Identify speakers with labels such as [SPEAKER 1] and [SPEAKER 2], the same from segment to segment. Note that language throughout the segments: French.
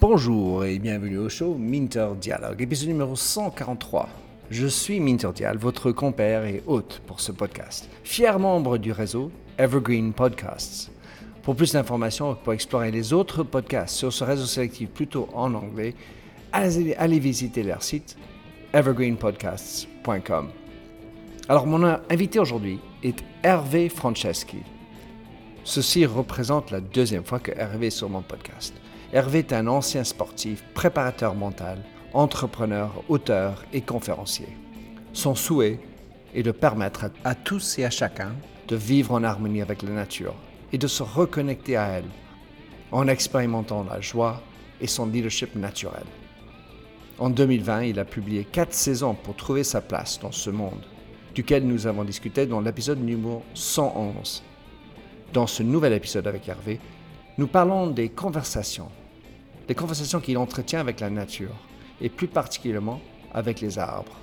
[SPEAKER 1] Bonjour et bienvenue au show Minter Dialogue, épisode numéro 143. Je suis Minter Dial, votre compère et hôte pour ce podcast, fier membre du réseau Evergreen Podcasts. Pour plus d'informations, pour explorer les autres podcasts sur ce réseau sélectif plutôt en anglais, allez, allez visiter leur site evergreenpodcasts.com. Alors, mon invité aujourd'hui est Hervé Franceschi. Ceci représente la deuxième fois que Hervé est sur mon podcast. Hervé est un ancien sportif, préparateur mental, entrepreneur, auteur et conférencier. Son souhait est de permettre à tous et à chacun de vivre en harmonie avec la nature et de se reconnecter à elle en expérimentant la joie et son leadership naturel. En 2020, il a publié quatre saisons pour trouver sa place dans ce monde, duquel nous avons discuté dans l'épisode numéro 111. Dans ce nouvel épisode avec Hervé, nous parlons des conversations, des conversations qu'il entretient avec la nature, et plus particulièrement avec les arbres.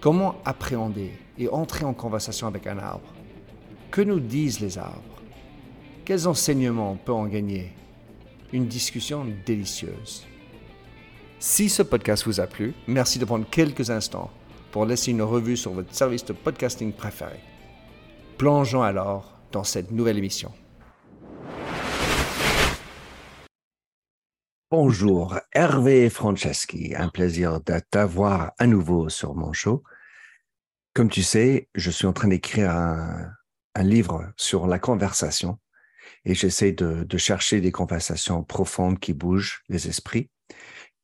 [SPEAKER 1] Comment appréhender et entrer en conversation avec un arbre? Que nous disent les arbres? Quels enseignements on peut en gagner? Une discussion délicieuse. Si ce podcast vous a plu, merci de prendre quelques instants pour laisser une revue sur votre service de podcasting préféré. Plongeons alors dans cette nouvelle émission. Bonjour, Hervé Franceschi. Un plaisir de t'avoir à nouveau sur mon show. Comme tu sais, je suis en train d'écrire un, livre sur la conversation et j'essaie de, chercher des conversations profondes qui bougent les esprits.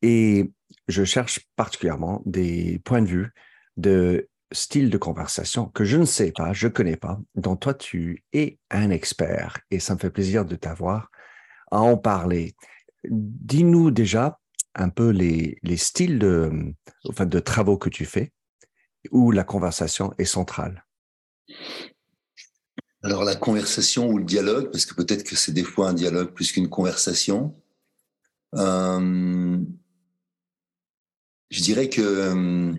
[SPEAKER 1] Et je cherche particulièrement des points de vue de style de conversation que je ne sais pas, je ne connais pas, dont toi tu es un expert et ça me fait plaisir de t'avoir à en parler. Dis-nous déjà un peu les, les styles de, enfin, de travaux que tu fais où la conversation est centrale.
[SPEAKER 2] Alors la conversation ou le dialogue, parce que peut-être que c'est des fois un dialogue plus qu'une conversation. Euh, je dirais que euh,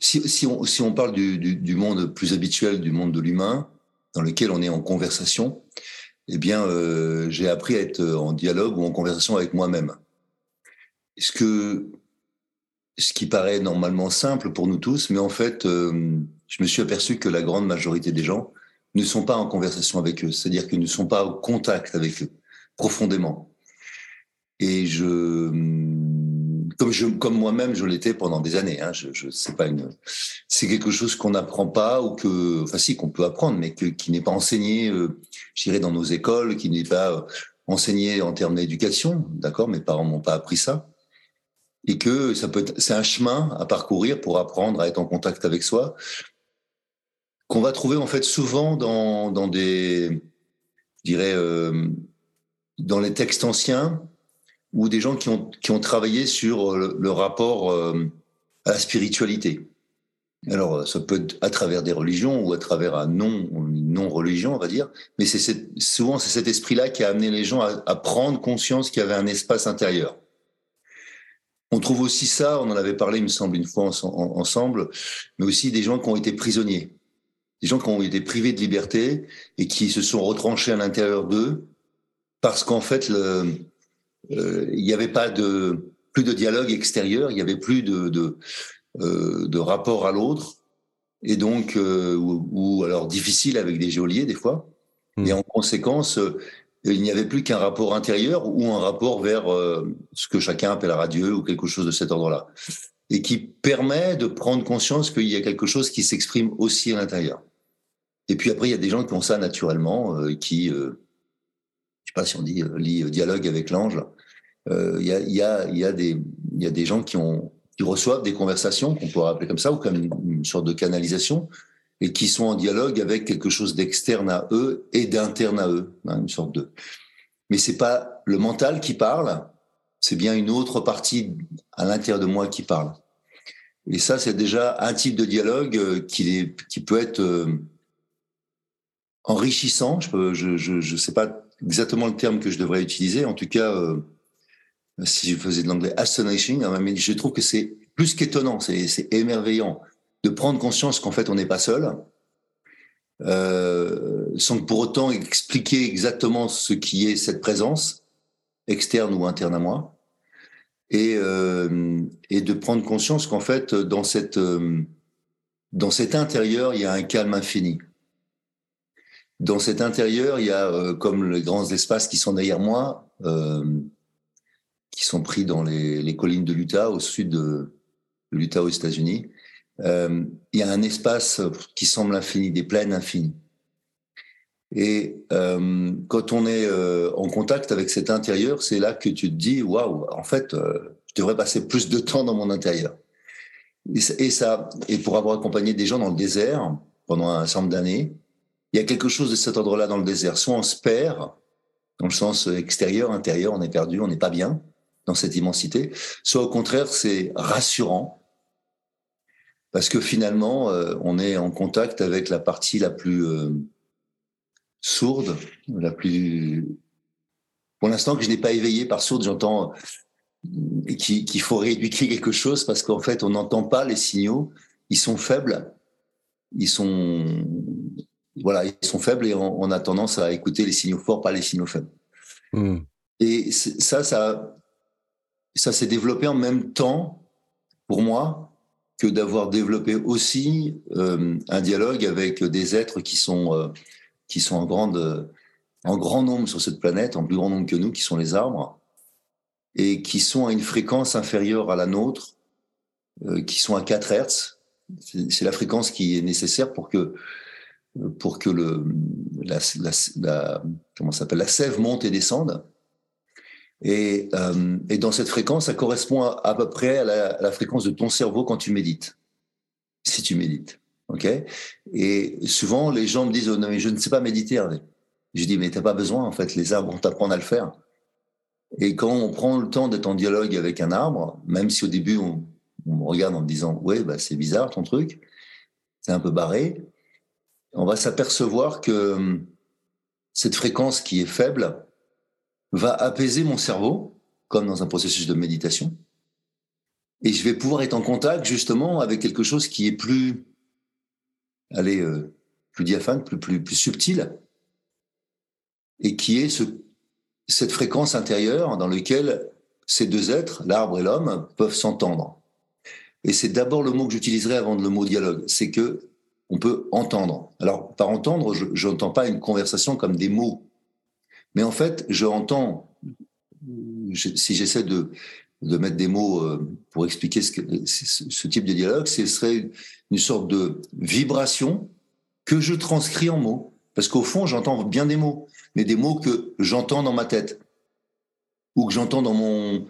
[SPEAKER 2] si, on, parle du, monde plus habituel, du monde de l'humain, dans lequel on est en conversation, eh bien, euh, j'ai appris à être en dialogue ou en conversation avec moi-même. Ce que, ce qui paraît normalement simple pour nous tous, mais en fait, euh, je me suis aperçu que la grande majorité des gens ne sont pas en conversation avec eux, c'est-à-dire qu'ils ne sont pas au contact avec eux profondément. Et je, comme moi-même, je l'étais pendant des années. Hein. Je, je c'est pas c'est quelque chose qu'on n'apprend pas ou que, enfin si, qu'on peut apprendre, mais qui n'est pas enseigné, euh, je dirais, dans nos écoles, qui n'est pas euh, enseigné en termes d'éducation. D'accord, mes parents m'ont pas appris ça. Et que ça peut, c'est un chemin à parcourir pour apprendre à être en contact avec soi, qu'on va trouver en fait souvent dans, dans des, je dirais, euh, dans les textes anciens ou des gens qui ont, qui ont travaillé sur le, rapport euh, à la spiritualité. Alors, euh, ça peut être à travers des religions ou à travers un non, non-religion, on va dire, mais c'est souvent c'est cet esprit-là qui a amené les gens à, prendre conscience qu'il y avait un espace intérieur. On trouve aussi ça, on en avait parlé, il me semble, une fois ensemble, mais aussi des gens qui ont été prisonniers, des gens qui ont été privés de liberté et qui se sont retranchés à l'intérieur d'eux parce qu'en fait, le, euh, il n'y avait pas de plus de dialogue extérieur, il n'y avait plus de, de, euh, de rapport à l'autre, et donc euh, ou, alors difficile avec des geôliers des fois. Et hmm. en conséquence, il n'y avait plus qu'un rapport intérieur ou un rapport vers ce que chacun appellera Dieu ou quelque chose de cet ordre-là, et qui permet de prendre conscience qu'il y a quelque chose qui s'exprime aussi à l'intérieur. Et puis après, il y a des gens qui ont ça naturellement, qui pas si on dit euh, lit euh, dialogue avec l'ange. Euh, il y, a, y, a, y, a y a des gens qui, ont, qui reçoivent des conversations, qu'on pourrait appeler comme ça, ou comme une, sorte de canalisation, et qui sont en dialogue avec quelque chose d'externe à eux et d'interne à eux, hein, une sorte de. Mais c'est pas le mental qui parle, c'est bien une autre partie à l'intérieur de moi qui parle. Et ça, c'est déjà un type de dialogue qui, est, qui peut être enrichissant. Je ne je, je sais pas exactement le terme que je devrais utiliser. En tout cas, euh, si je faisais de l'anglais astonishing, hein, mais je trouve que c'est plus qu'étonnant, c'est émerveillant de prendre conscience qu'en fait on n'est pas seul euh, sans pour autant expliquer exactement ce qui est cette présence, externe ou interne à moi, et, euh, de prendre conscience qu'en fait, dans, cette, euh, dans cet intérieur, il y a un calme infini. Dans cet intérieur, il y a, euh, comme les grands espaces qui sont derrière moi, euh, qui sont pris dans les, collines de l'Utah, au sud de, l'Utah aux États-Unis, euh, il y a un espace qui semble infini, des plaines infinies. Et quand on est en contact avec cet intérieur, c'est là que tu te dis waouh, en fait, je devrais passer plus de temps dans mon intérieur. Et, ça, et pour avoir accompagné des gens dans le désert pendant un certain nombre d'années, il y a quelque chose de cet ordre-là dans le désert. Soit on se perd dans le sens extérieur, intérieur, on est perdu, on n'est pas bien dans cette immensité. Soit au contraire, c'est rassurant parce que finalement, euh, on est en contact avec la partie la plus euh, sourde, la plus. Pour l'instant, que je n'ai pas éveillé par sourde, j'entends qu'il faut rééduquer quelque chose parce qu'en fait, on n'entend pas les signaux. Ils sont faibles. Ils sont voilà, ils sont faibles et on, on a tendance à écouter les signaux forts, pas les signaux faibles.
[SPEAKER 1] Hmm.
[SPEAKER 2] Et ça, ça, ça s'est développé en même temps pour moi que d'avoir développé aussi euh, un dialogue avec des êtres qui sont, euh, qui sont en, grande, en grand nombre sur cette planète, en plus grand nombre que nous, qui sont les arbres, et qui sont à une fréquence inférieure à la nôtre, euh, qui sont à 4 Hertz. C'est la fréquence qui est nécessaire pour que, pour que le, la, la, la comment s'appelle, la sève monte et descende. Et, euh, et, dans cette fréquence, ça correspond à, à peu près à la, fréquence de ton cerveau quand tu médites, si tu médites. ok? Et souvent, les gens me disent oh, non mais je ne sais pas méditer, Hervé. Je dis mais t'as pas besoin en fait. Les arbres vont t'apprendre à le faire. Et quand on prend le temps d'être en dialogue avec un arbre, même si au début on, on me regarde en me disant ouais bah c'est bizarre ton truc, c'est un peu barré, on va s'apercevoir que hum, cette fréquence qui est faible, va apaiser mon cerveau, comme dans un processus de méditation. Et je vais pouvoir être en contact justement avec quelque chose qui est plus, allez, euh, plus diaphane, plus, plus, plus subtil, et qui est ce, cette fréquence intérieure dans laquelle ces deux êtres, l'arbre et l'homme, peuvent s'entendre. Et c'est d'abord le mot que j'utiliserai avant le mot dialogue, c'est que on peut entendre. Alors, par entendre, je n'entends pas une conversation comme des mots mais en fait, je entends, si j'essaie de, mettre des mots euh, pour expliquer ce, type de dialogue, ce serait une sorte de vibration que je transcris en mots. Parce qu'au fond, j'entends bien des mots, mais des mots que j'entends dans ma tête ou que j'entends dans mon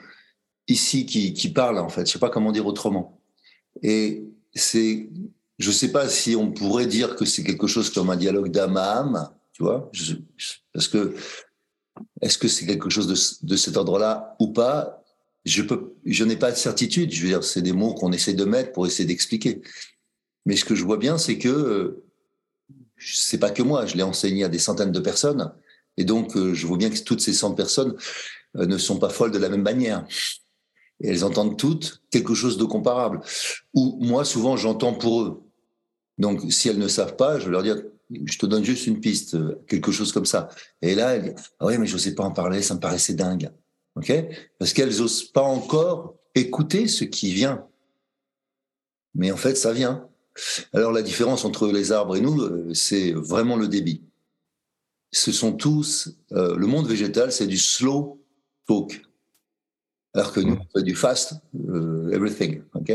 [SPEAKER 2] ici qui, qui parle en fait. Je sais pas comment dire autrement. Et c'est, je sais pas si on pourrait dire que c'est quelque chose comme un dialogue d'âme à âme, tu vois, parce que est-ce que c'est quelque chose de, de cet ordre-là ou pas? Je peux, je n'ai pas de certitude. Je veux dire, c'est des mots qu'on essaie de mettre pour essayer d'expliquer. Mais ce que je vois bien, c'est que euh, c'est pas que moi. Je l'ai enseigné à des centaines de personnes, et donc euh, je vois bien que toutes ces 100 personnes euh, ne sont pas folles de la même manière. Et elles entendent toutes quelque chose de comparable. Ou moi, souvent, j'entends pour eux. Donc, si elles ne savent pas, je vais leur dire je te donne juste une piste, quelque chose comme ça. Et là, elle dit, ah oui, mais je n'osais pas en parler, ça me paraissait dingue. OK? Parce qu'elles n'osent pas encore écouter ce qui vient. Mais en fait, ça vient. Alors, la différence entre les arbres et nous, euh, c'est vraiment le débit. Ce sont tous, euh, le monde végétal, c'est du slow talk. Alors que nous, on fait du fast euh, everything. OK?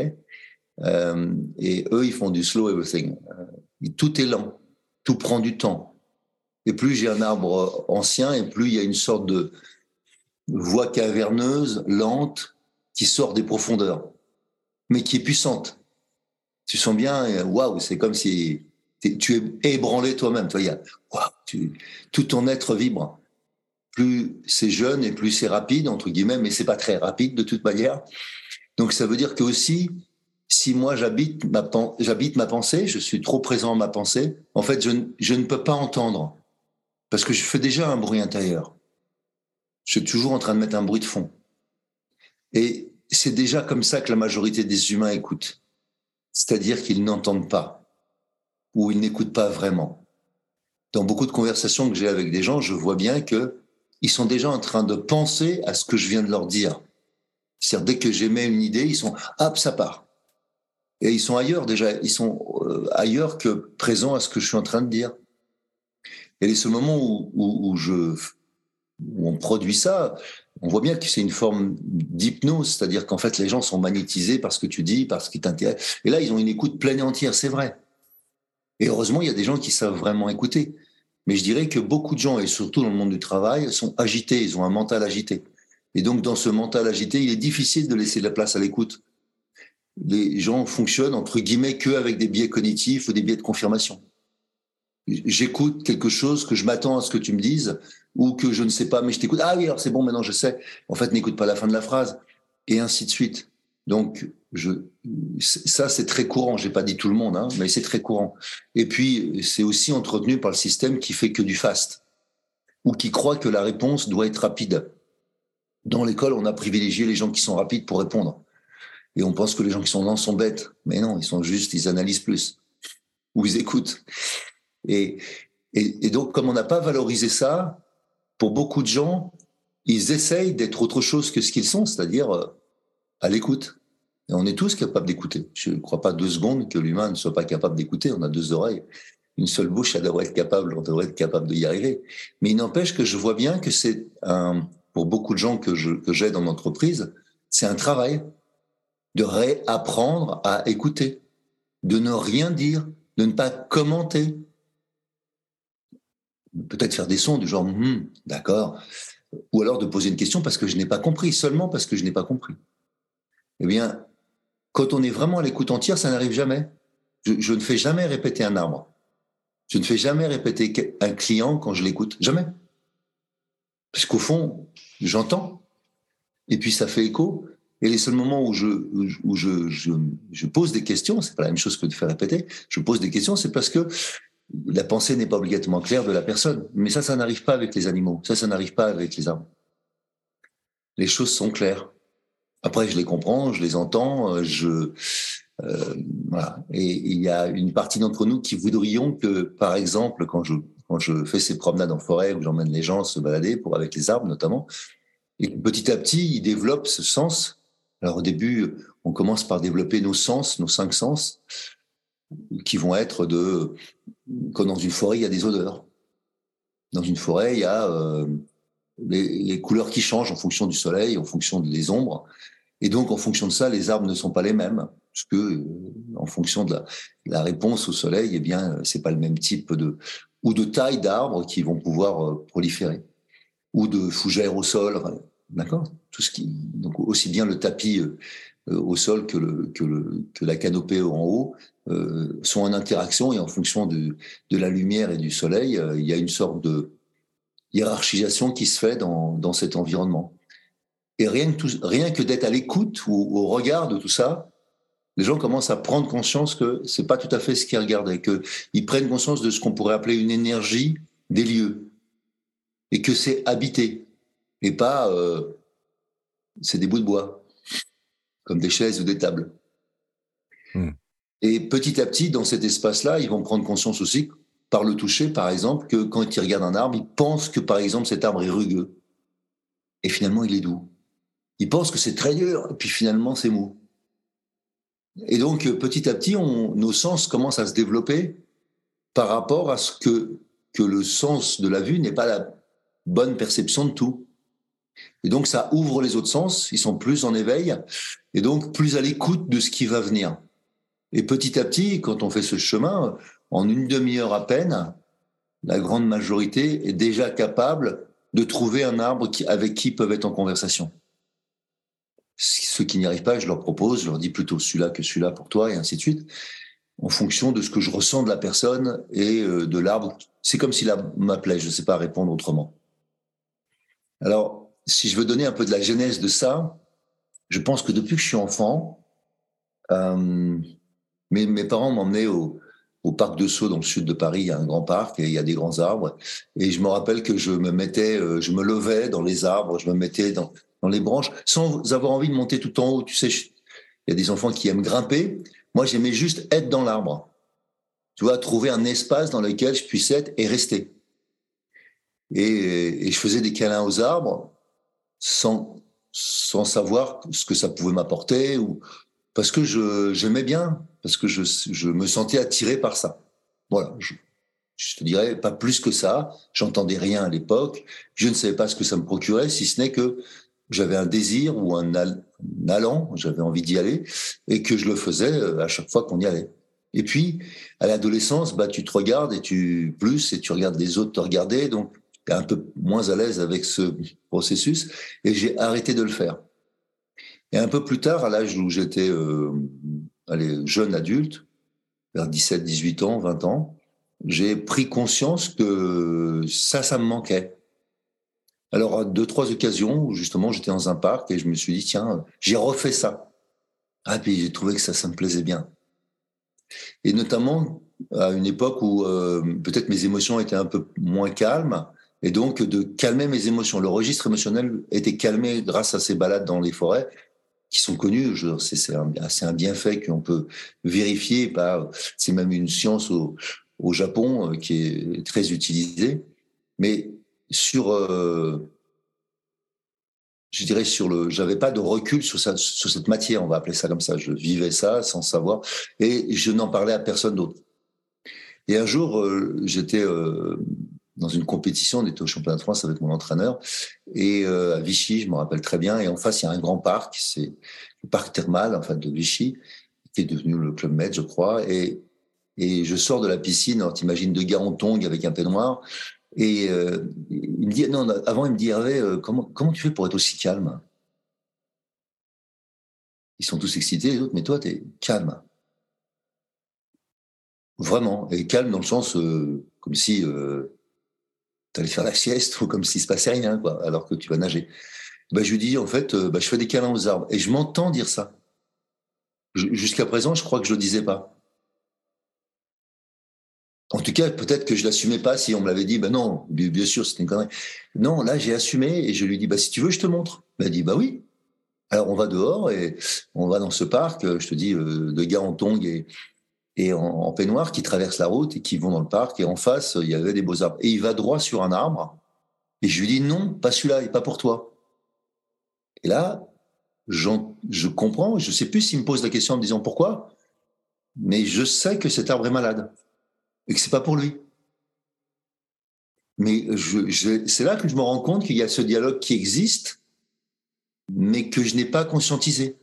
[SPEAKER 2] Euh, et eux, ils font du slow everything. Euh, tout est lent tout prend du temps. Et plus j'ai un arbre ancien, et plus il y a une sorte de voix caverneuse, lente, qui sort des profondeurs, mais qui est puissante. Tu sens bien, waouh, c'est comme si tu es ébranlé toi-même. Toi, tu, tout ton être vibre. Plus c'est jeune et plus c'est rapide, entre guillemets, mais c'est pas très rapide de toute manière. Donc ça veut dire que aussi, si moi j'habite ma, pensée, je suis trop présent dans ma pensée, en fait, je, je, ne peux pas entendre. Parce que je fais déjà un bruit intérieur. Je suis toujours en train de mettre un bruit de fond. Et c'est déjà comme ça que la majorité des humains écoutent. C'est-à-dire qu'ils n'entendent pas. Ou ils n'écoutent pas vraiment. dans beaucoup de conversations que j'ai avec des gens, je vois bien que ils sont déjà en train de penser à ce que je viens de leur dire. C'est-à-dire dès que j'émets une idée, ils sont hop, ça part. Et ils sont ailleurs déjà, ils sont euh, ailleurs que présents à ce que je suis en train de dire. Et ce moment où, où, où je où on produit ça, on voit bien que c'est une forme d'hypnose, c'est-à-dire qu'en fait les gens sont magnétisés par ce que tu dis, par ce qui t'intéresse. Et là, ils ont une écoute pleine et entière, c'est vrai. Et heureusement, il y a des gens qui savent vraiment écouter. Mais je dirais que beaucoup de gens, et surtout dans le monde du travail, sont agités, ils ont un mental agité. Et donc, dans ce mental agité, il est difficile de laisser de la place à l'écoute. Les gens fonctionnent, entre guillemets, que avec des biais cognitifs ou des biais de confirmation. J'écoute quelque chose que je m'attends à ce que tu me dises, ou que je ne sais pas, mais je t'écoute. Ah oui, alors c'est bon, maintenant je sais. En fait, n'écoute pas la fin de la phrase, et ainsi de suite. Donc, ça, c'est très courant. J'ai pas dit tout le monde, hein, mais c'est très courant. Et puis, c'est aussi entretenu par le système qui fait que du fast, ou qui croit que la réponse doit être rapide. Dans l'école, on a privilégié les gens qui sont rapides pour répondre. Et on pense que les gens qui sont lents sont bêtes. Mais non, ils sont juste, ils analysent plus. Ou ils écoutent. Et, donc, comme on n'a pas valorisé ça, pour beaucoup de gens, ils essayent d'être autre chose que ce qu'ils sont, c'est-à-dire euh, à l'écoute. Et on est tous capables d'écouter. Je ne crois pas deux secondes que l'humain ne soit pas capable d'écouter. On a deux oreilles, une seule bouche, ça devrait être capable, on devrait être capable d'y arriver. Mais il n'empêche que je vois bien que c'est un, pour beaucoup de gens que j'ai que dans l'entreprise, c'est un travail de réapprendre à écouter, de ne rien dire, de ne pas commenter. Peut-être faire des sons du genre, hum, d'accord, ou alors de poser une question parce que je n'ai pas compris, seulement parce que je n'ai pas compris. Eh bien, quand on est vraiment à l'écoute entière, ça n'arrive jamais. Je, ne fais jamais répéter un arbre. Je ne fais jamais répéter un client quand je l'écoute. Jamais. Parce qu'au fond, j'entends. Et puis ça fait écho. Et les seuls moments où je, où je, je, je pose des questions, c'est pas la même chose que de faire répéter, je pose des questions, c'est parce que la pensée n'est pas obligatoirement claire de la personne. Mais ça, ça n'arrive pas avec les animaux. Ça, ça n'arrive pas avec les arbres. Les choses sont claires. Après, je les comprends, je les entends, euh, je euh, voilà. Et il y a une partie d'entre nous qui voudrions que, par exemple, quand je quand je fais ces promenades en forêt où j'emmène les gens se balader pour avec les arbres notamment, et petit à petit ils développent ce sens. Alors au début, on commence par développer nos sens, nos cinq sens, qui vont être de quand dans une forêt il y a des odeurs. Dans une forêt, il y a euh, les, couleurs qui changent en fonction du soleil, en fonction des ombres. Et donc, en fonction de ça, les arbres ne sont pas les mêmes, parce que, euh, en fonction de la, réponse au soleil, eh bien, c'est pas le même type de ou de taille d'arbres qui vont pouvoir euh, proliférer, ou de fougères au sol, d'accord Tout ce qui, donc aussi bien le tapis euh, au sol que, le, que, la canopée en haut sont en interaction et en fonction de, de la lumière et du soleil, il y a une sorte de hiérarchisation qui se fait dans, dans cet environnement. Et rien que, rien que d'être à l'écoute ou au regard de tout ça, les gens commencent à prendre conscience que c'est pas tout à fait ce qu'ils regardaient, qu'ils prennent conscience de ce qu'on pourrait appeler une énergie des lieux, et que c'est habité, et pas euh, c'est des bouts de bois, comme des chaises ou des tables. Hmm. Et petit à petit, dans cet espace-là, ils vont prendre conscience aussi par le toucher, par exemple, que quand il regarde un arbre, il pense que, par exemple, cet arbre est rugueux. Et finalement, il est doux. Il pense que c'est très dur, et puis finalement, c'est mou. Et donc, petit à petit, on, nos sens commencent à se développer par rapport à ce que, que le sens de la vue n'est pas la bonne perception de tout. Et donc, ça ouvre les autres sens, ils sont plus en éveil, et donc plus à l'écoute de ce qui va venir. Et petit à petit, quand on fait ce chemin, en une demi-heure à peine, la grande majorité est déjà capable de trouver un arbre avec qui peuvent être en conversation. Ceux qui n'y arrivent pas, je leur propose, je leur dis plutôt celui-là que celui-là pour toi, et ainsi de suite, en fonction de ce que je ressens de la personne et euh, de l'arbre. C'est comme s'il m'appelait, je ne sais pas répondre autrement. Alors, si je veux donner un peu de la genèse de ça, je pense que depuis que je suis enfant, euh, mes, parents m'emmenaient au, parc de Sceaux dans le sud de Paris, il y a un grand parc et il y a des grands arbres. Et je me rappelle que je me mettais, euh, je me levais dans les arbres, je me mettais dans les branches sans avoir envie de monter tout en haut. Tu sais, il y a des enfants qui aiment grimper. Moi, j'aimais juste être dans l'arbre. tu vois, trouver un espace dans lequel je puisse être et rester. Et, je faisais des câlins aux arbres sans, sans savoir ce que ça pouvait m'apporter ou parce que je j'aimais bien, parce que je, je me sentais attiré par ça. Voilà, je, je te dirais pas plus que ça. J'entendais rien à l'époque. Je ne savais pas ce que ça me procurait, si ce n'est que j'avais un désir ou un, allant, j'avais envie d'y aller, et que je le faisais euh, à chaque fois qu'on y allait. Et puis, à l'adolescence, bah, tu te regardes et tu plus et tu regardes les autres te regarder, donc un peu moins à l'aise avec ce processus. Et j'ai arrêté de le faire. Et un peu plus tard, à l'âge où j'étais euh, jeune adulte, vers 17, 18 ans, 20 ans, j'ai pris conscience que ça, ça me manquait. Alors, à deux, trois occasions justement j'étais dans un parc et je me suis dit, tiens, j'ai refait ça. Ah, puis j'ai trouvé que ça, ça me plaisait bien. Et notamment à une époque où euh, peut-être mes émotions étaient un peu moins calmes, et donc de calmer mes émotions. Le registre émotionnel était calmé grâce à ces balades dans les forêts qui sont connues. C'est un, un bienfait qu'on peut vérifier par. C'est même une science au, Japon euh, qui est très utilisée. Mais sur, euh, je dirais sur le, j'avais pas de recul sur, cette matière, on va appeler ça comme ça. Je vivais ça sans savoir et je n'en parlais à personne d'autre. Et un jour, euh, j'étais dans une compétition, on était au championnat de France avec mon entraîneur et à Vichy, je me rappelle très bien. Et en face, il y a un grand parc, c'est le parc thermal en de Vichy, qui est devenu le club Med, je crois. Et et je sors de la piscine, alors t'imagines deux gars en tongs avec un peignoir, et euh, il me dit, non, avant, il me dit, Hervé, euh, comment, comment tu fais pour être aussi calme? Ils sont tous excités, les autres, mais toi, tu es calme. Vraiment. Et calme dans le sens, euh, comme si tu allais faire la sieste ou comme s'il se passait rien, quoi, alors que tu vas nager. Bah, je lui dis, en fait, bah, je fais des câlins aux arbres. Et je m'entends dire ça. Jusqu'à présent, je crois que je le disais pas. En tout cas, peut-être que je l'assumais pas si on me l'avait dit, ben non, bien sûr, c'était une connerie. Non, là, j'ai assumé et je lui dis, bah, si tu veux, je te montre. Il m'a dit, bah oui. Alors, on va dehors et on va dans ce parc, je te dis, euh, de gars en tongs et, et en, peignoir qui traversent la route et qui vont dans le parc. Et en face, il y avait des beaux arbres. Et il va droit sur un arbre. Et je lui dis, non, pas celui-là et pas pour toi. Et là, je comprends. Je sais plus s'il me pose la question en me disant pourquoi, mais je sais que cet arbre est malade et que c'est pas pour lui. Mais c'est là que je me rends compte qu'il y a ce dialogue qui existe, mais que je n'ai pas conscientisé,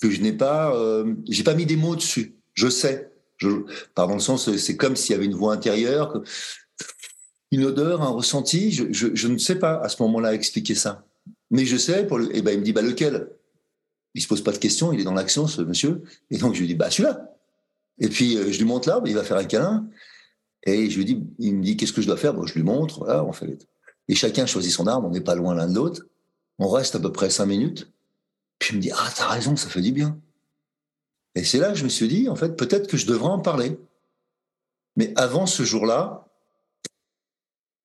[SPEAKER 2] que je n'ai pas, euh, j'ai pas mis des mots dessus. Je sais, par dans sens, c'est comme s'il y avait une voix intérieure, une odeur, un ressenti. Je, ne sais pas à ce moment-là expliquer ça, mais je sais. Et eh ben il me dit bah lequel? Il se pose pas de questions, il est dans l'action, ce monsieur. Et donc je lui dis bah celui-là. Et puis, euh, je lui montre l'arbre, il va faire un câlin. Et je lui dis, il me dit, qu'est-ce que je dois faire? Bon, Je lui montre, voilà, on fait. Et chacun choisit son arbre, on n'est pas loin l'un de l'autre. On reste à peu près cinq minutes. Puis il me dit, ah, t'as raison, ça fait du bien. Et c'est là que je me suis dit, en fait, peut-être que je devrais en parler. Mais avant ce jour-là,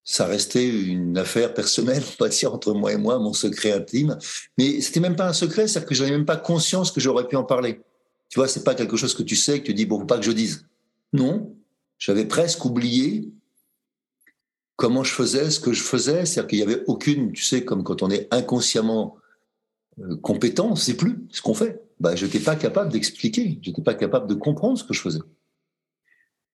[SPEAKER 2] ça restait une affaire personnelle, on va dire, entre moi et moi, mon secret intime. Mais c'était même pas un secret, c'est-à-dire que j'avais même pas conscience que j'aurais pu en parler. Tu vois, c'est pas quelque chose que tu sais, que tu dis, bon, faut pas que je dise. Non, j'avais presque oublié comment je faisais ce que je faisais. C'est-à-dire qu'il y avait aucune, tu sais, comme quand on est inconsciemment euh, compétent, c'est plus ce qu'on fait. Bah, je n'étais pas capable d'expliquer, je n'étais pas capable de comprendre ce que je faisais.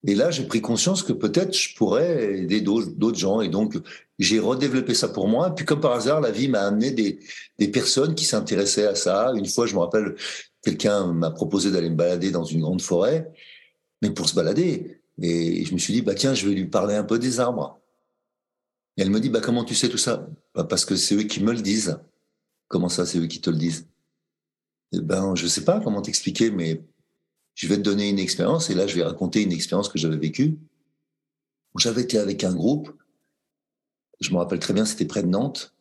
[SPEAKER 2] Et là, j'ai pris conscience que peut-être je pourrais aider d'autres gens. Et donc, j'ai redéveloppé ça pour moi. Puis, comme par hasard, la vie m'a amené des, personnes qui s'intéressaient à ça. Une fois, je me rappelle, quelqu'un m'a proposé d'aller me balader dans une grande forêt, mais pour se balader. Et je me suis dit, bah tiens, je vais lui parler un peu des arbres. Et elle me dit, bah comment tu sais tout ça? Bah, Parce que c'est eux qui me le disent. Comment ça, c'est eux qui te le disent? Eh ben, je sais pas comment t'expliquer, mais je vais te donner une expérience. Et là, je vais raconter une expérience que j'avais vécue. J'avais été avec un groupe. Je me rappelle très bien, c'était près de Nantes.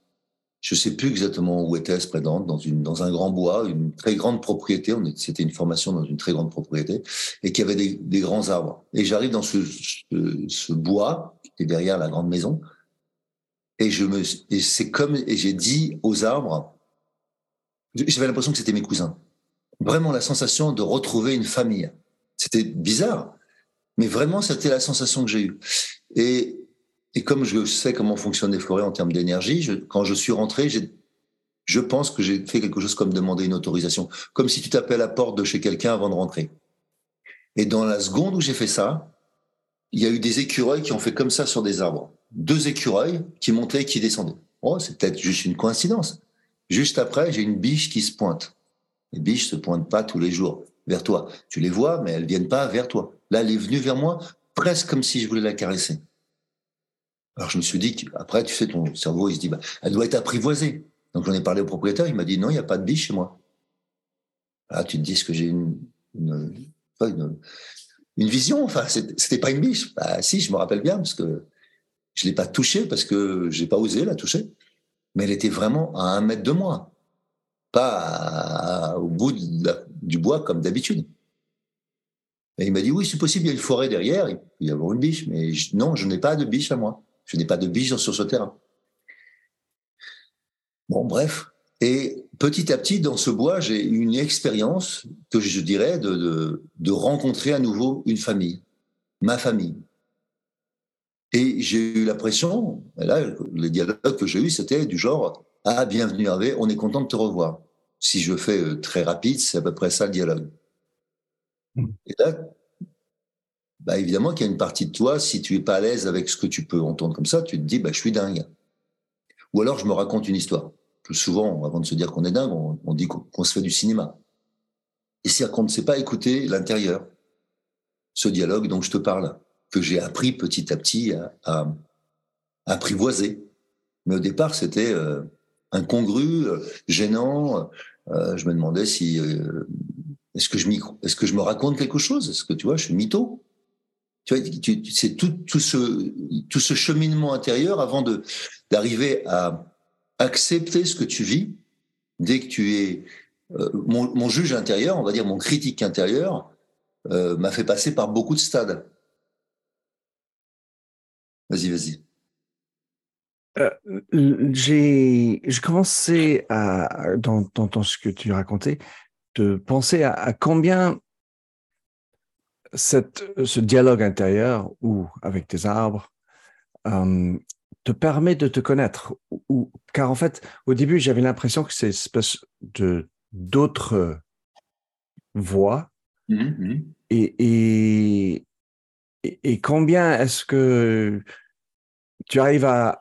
[SPEAKER 2] Je sais plus exactement où était-ce près dans, une, dans un grand bois, une très grande propriété. C'était une formation dans une très grande propriété et qui avait des, des grands arbres. Et j'arrive dans ce, bois qui est derrière la grande maison et je me c'est comme et j'ai dit aux arbres, j'avais l'impression que c'était mes cousins. Vraiment la sensation de retrouver une famille. C'était bizarre. Mais vraiment, c'était la sensation que j'ai eue. Et, comme je sais comment fonctionnent les forêts en termes d'énergie, quand je suis rentré, je pense que j'ai fait quelque chose comme demander une autorisation, comme si tu tapais à la porte de chez quelqu'un avant de rentrer. Et dans la seconde où j'ai fait ça, il y a eu des écureuils qui ont fait comme ça sur des arbres. Deux écureuils qui montaient et qui descendaient. Oh, c'est peut-être juste une coïncidence. Juste après, j'ai une biche qui se pointe. Les biches se pointent pas tous les jours vers toi. Tu les vois, mais elles viennent pas vers toi. Là, elle est venue vers moi, presque comme si je voulais la caresser. Alors je me suis dit, après, tu sais, ton cerveau, il se dit, bah, elle doit être apprivoisée. Donc j'en ai parlé au propriétaire, il m'a dit, non, il n'y a pas de biche chez moi. Là, tu te dis que j'ai une, une, vision, enfin, c'était pas une biche. Bah, si, je me rappelle bien, parce que je l'ai pas touchée, parce que j'ai pas osé la toucher. Mais elle était vraiment à un mètre de moi. Pas au bout du bois comme d'habitude. Et il m'a dit, oui, c'est possible, il y a une forêt derrière, il peut y avoir une biche. Mais non, je n'ai pas de biche à moi. Je n'ai pas de biche sur ce terrain. Bon, bref. Et petit à petit, dans ce bois, j'ai eu une expérience que je dirais de, de, rencontrer à nouveau une famille, ma famille. Et j'ai eu l'impression, là, les dialogues que j'ai eus, c'était du genre Ah, bienvenue Hervé, on est content de te revoir. Si je fais euh, très rapide, c'est à peu près ça le dialogue. Mm. Et là, bah évidemment qu'il y a une partie de toi, si tu es pas à l'aise avec ce que tu peux entendre comme ça, tu te dis, bah, je suis dingue. Ou alors je me raconte une histoire. Plus souvent, avant de se dire qu'on est dingue, on, dit qu'on se fait du cinéma. Et c'est qu'on ne sait pas écouter l'intérieur, ce dialogue dont je te parle, que j'ai appris petit à petit à, apprivoiser. Mais au départ, c'était euh, incongru, euh, gênant. Euh, je me demandais si est-ce que je me raconte quelque chose? Est-ce que tu vois, je suis mytho? Tu vois, c'est tout, ce tout ce cheminement intérieur avant de d'arriver à accepter ce que tu vis. Dès que tu es mon, juge intérieur, on va dire mon critique intérieur, m'a fait passer par beaucoup de stades. Vas-y, vas-y.
[SPEAKER 1] Euh, j'ai commencé à, dans, dans, ce que tu racontais, de penser à, combien cette, ce dialogue intérieur ou avec tes arbres euh, te permet de te connaître. Ou, car en fait, au début, j'avais l'impression que c'est une espèce de d'autres voix. Mmh, mmh. Et, et, et, combien est-ce que tu arrives à...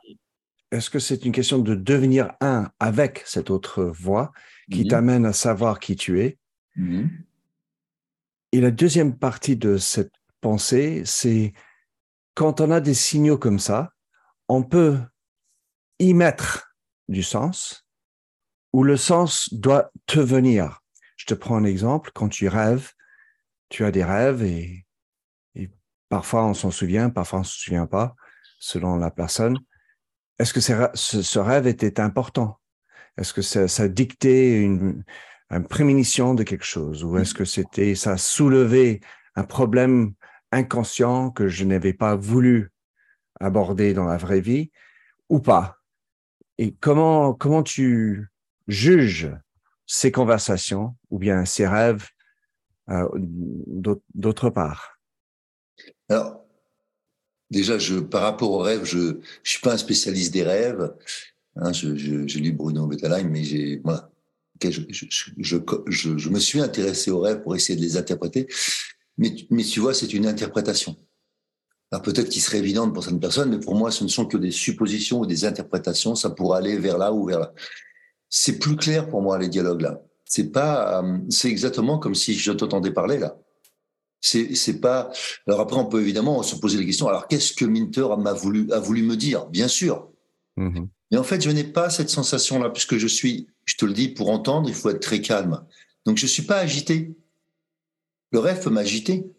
[SPEAKER 1] Est-ce que c'est une question de devenir un avec cette autre voix qui mmh. t'amène à savoir qui tu es? Mmh. Et la deuxième partie de cette pensée, c'est quand on a des signaux comme ça, on peut y mettre du sens ou le sens doit te venir. Je te prends un exemple, quand tu rêves, tu as des rêves et, parfois on s'en souvient, parfois on ne se souvient pas, selon la personne. Est-ce que ce rêve était important? Est-ce que ça, ça dictait une, une, prémonition de quelque chose? Ou est-ce que c'était ça soulevait un problème inconscient que je n'avais pas voulu aborder dans la vraie vie ou pas? Et comment comment tu juges ces conversations ou bien ces rêves euh, d'autre part?
[SPEAKER 2] Alors déjà, je par rapport aux rêves, je ne suis pas un spécialiste des rêves. Hein, je, je, je, lis Bruno Bettelheim, mais j'ai, voilà, je, je, me suis intéressé aux rêves pour essayer de les interpréter. Mais, mais tu vois, c'est une interprétation. Alors peut-être qu'il serait évident pour certaines personnes, mais pour moi, ce ne sont que des suppositions ou des interprétations. Ça pourrait aller vers là ou vers là. C'est plus clair pour moi les dialogues là. C'est pas, euh, c'est exactement comme si je t'entendais parler là. C'est, pas. Alors après, on peut évidemment se poser les questions. Alors qu'est-ce que Minter voulu a voulu me dire? Bien sûr. Mm-hmm. Mais en fait, je n'ai pas cette sensation-là, puisque je suis, je te le dis, pour entendre, il faut être très calme. Donc, je ne suis pas agité. Le rêve peut m'agiter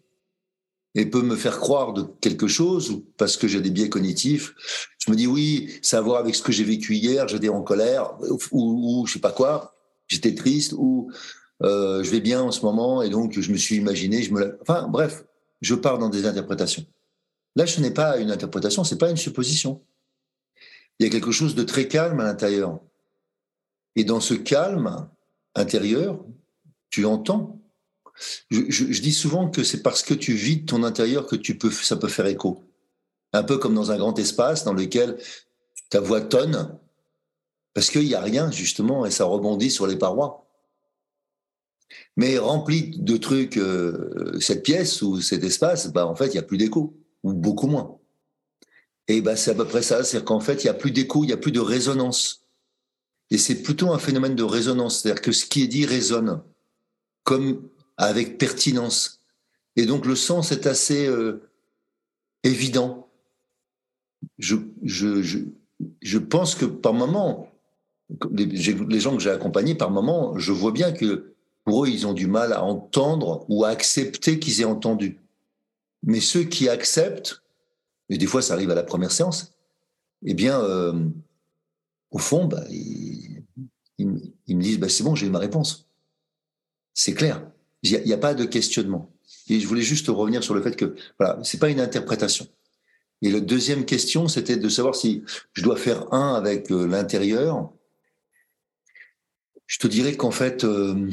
[SPEAKER 2] et peut me faire croire de quelque chose, ou parce que j'ai des biais cognitifs. Je me dis, oui, ça a à voir avec ce que j'ai vécu hier, j'étais en colère, ou, ou, je sais pas quoi, j'étais triste, ou euh, je vais bien en ce moment, et donc je me suis imaginé, je me... Enfin, bref, je pars dans des interprétations. Là, ce n'est pas une interprétation, c'est pas une supposition il y a quelque chose de très calme à l'intérieur. Et dans ce calme intérieur, tu entends. Je, dis souvent que c'est parce que tu vides ton intérieur que tu peux, ça peut faire écho. Un peu comme dans un grand espace dans lequel ta voix tonne, parce qu'il n'y a rien, justement, et ça rebondit sur les parois. Mais rempli de trucs, euh, cette pièce ou cet espace, bah, en fait, il n'y a plus d'écho, ou beaucoup moins. Et bah, c'est à peu près ça, c'est-à-dire qu'en fait, il n'y a plus d'écho, il n'y a plus de résonance. Et c'est plutôt un phénomène de résonance, c'est-à-dire que ce qui est dit résonne, comme avec pertinence. Et donc le sens est assez euh, évident. Je, je, je, je, pense que par moment, les, les gens que j'ai accompagnés, par moment, je vois bien que pour eux, ils ont du mal à entendre ou à accepter qu'ils aient entendu. Mais ceux qui acceptent, et des fois ça arrive à la première séance, eh bien, euh, au fond, bah, ils, me disent bah, c'est bon, j'ai ma réponse. C'est clair. Il n'y a, pas de questionnement. Et je voulais juste revenir sur le fait que voilà, c'est pas une interprétation. Et la deuxième question, c'était de savoir si je dois faire un avec euh, l'intérieur. Je te dirais qu'en fait, euh,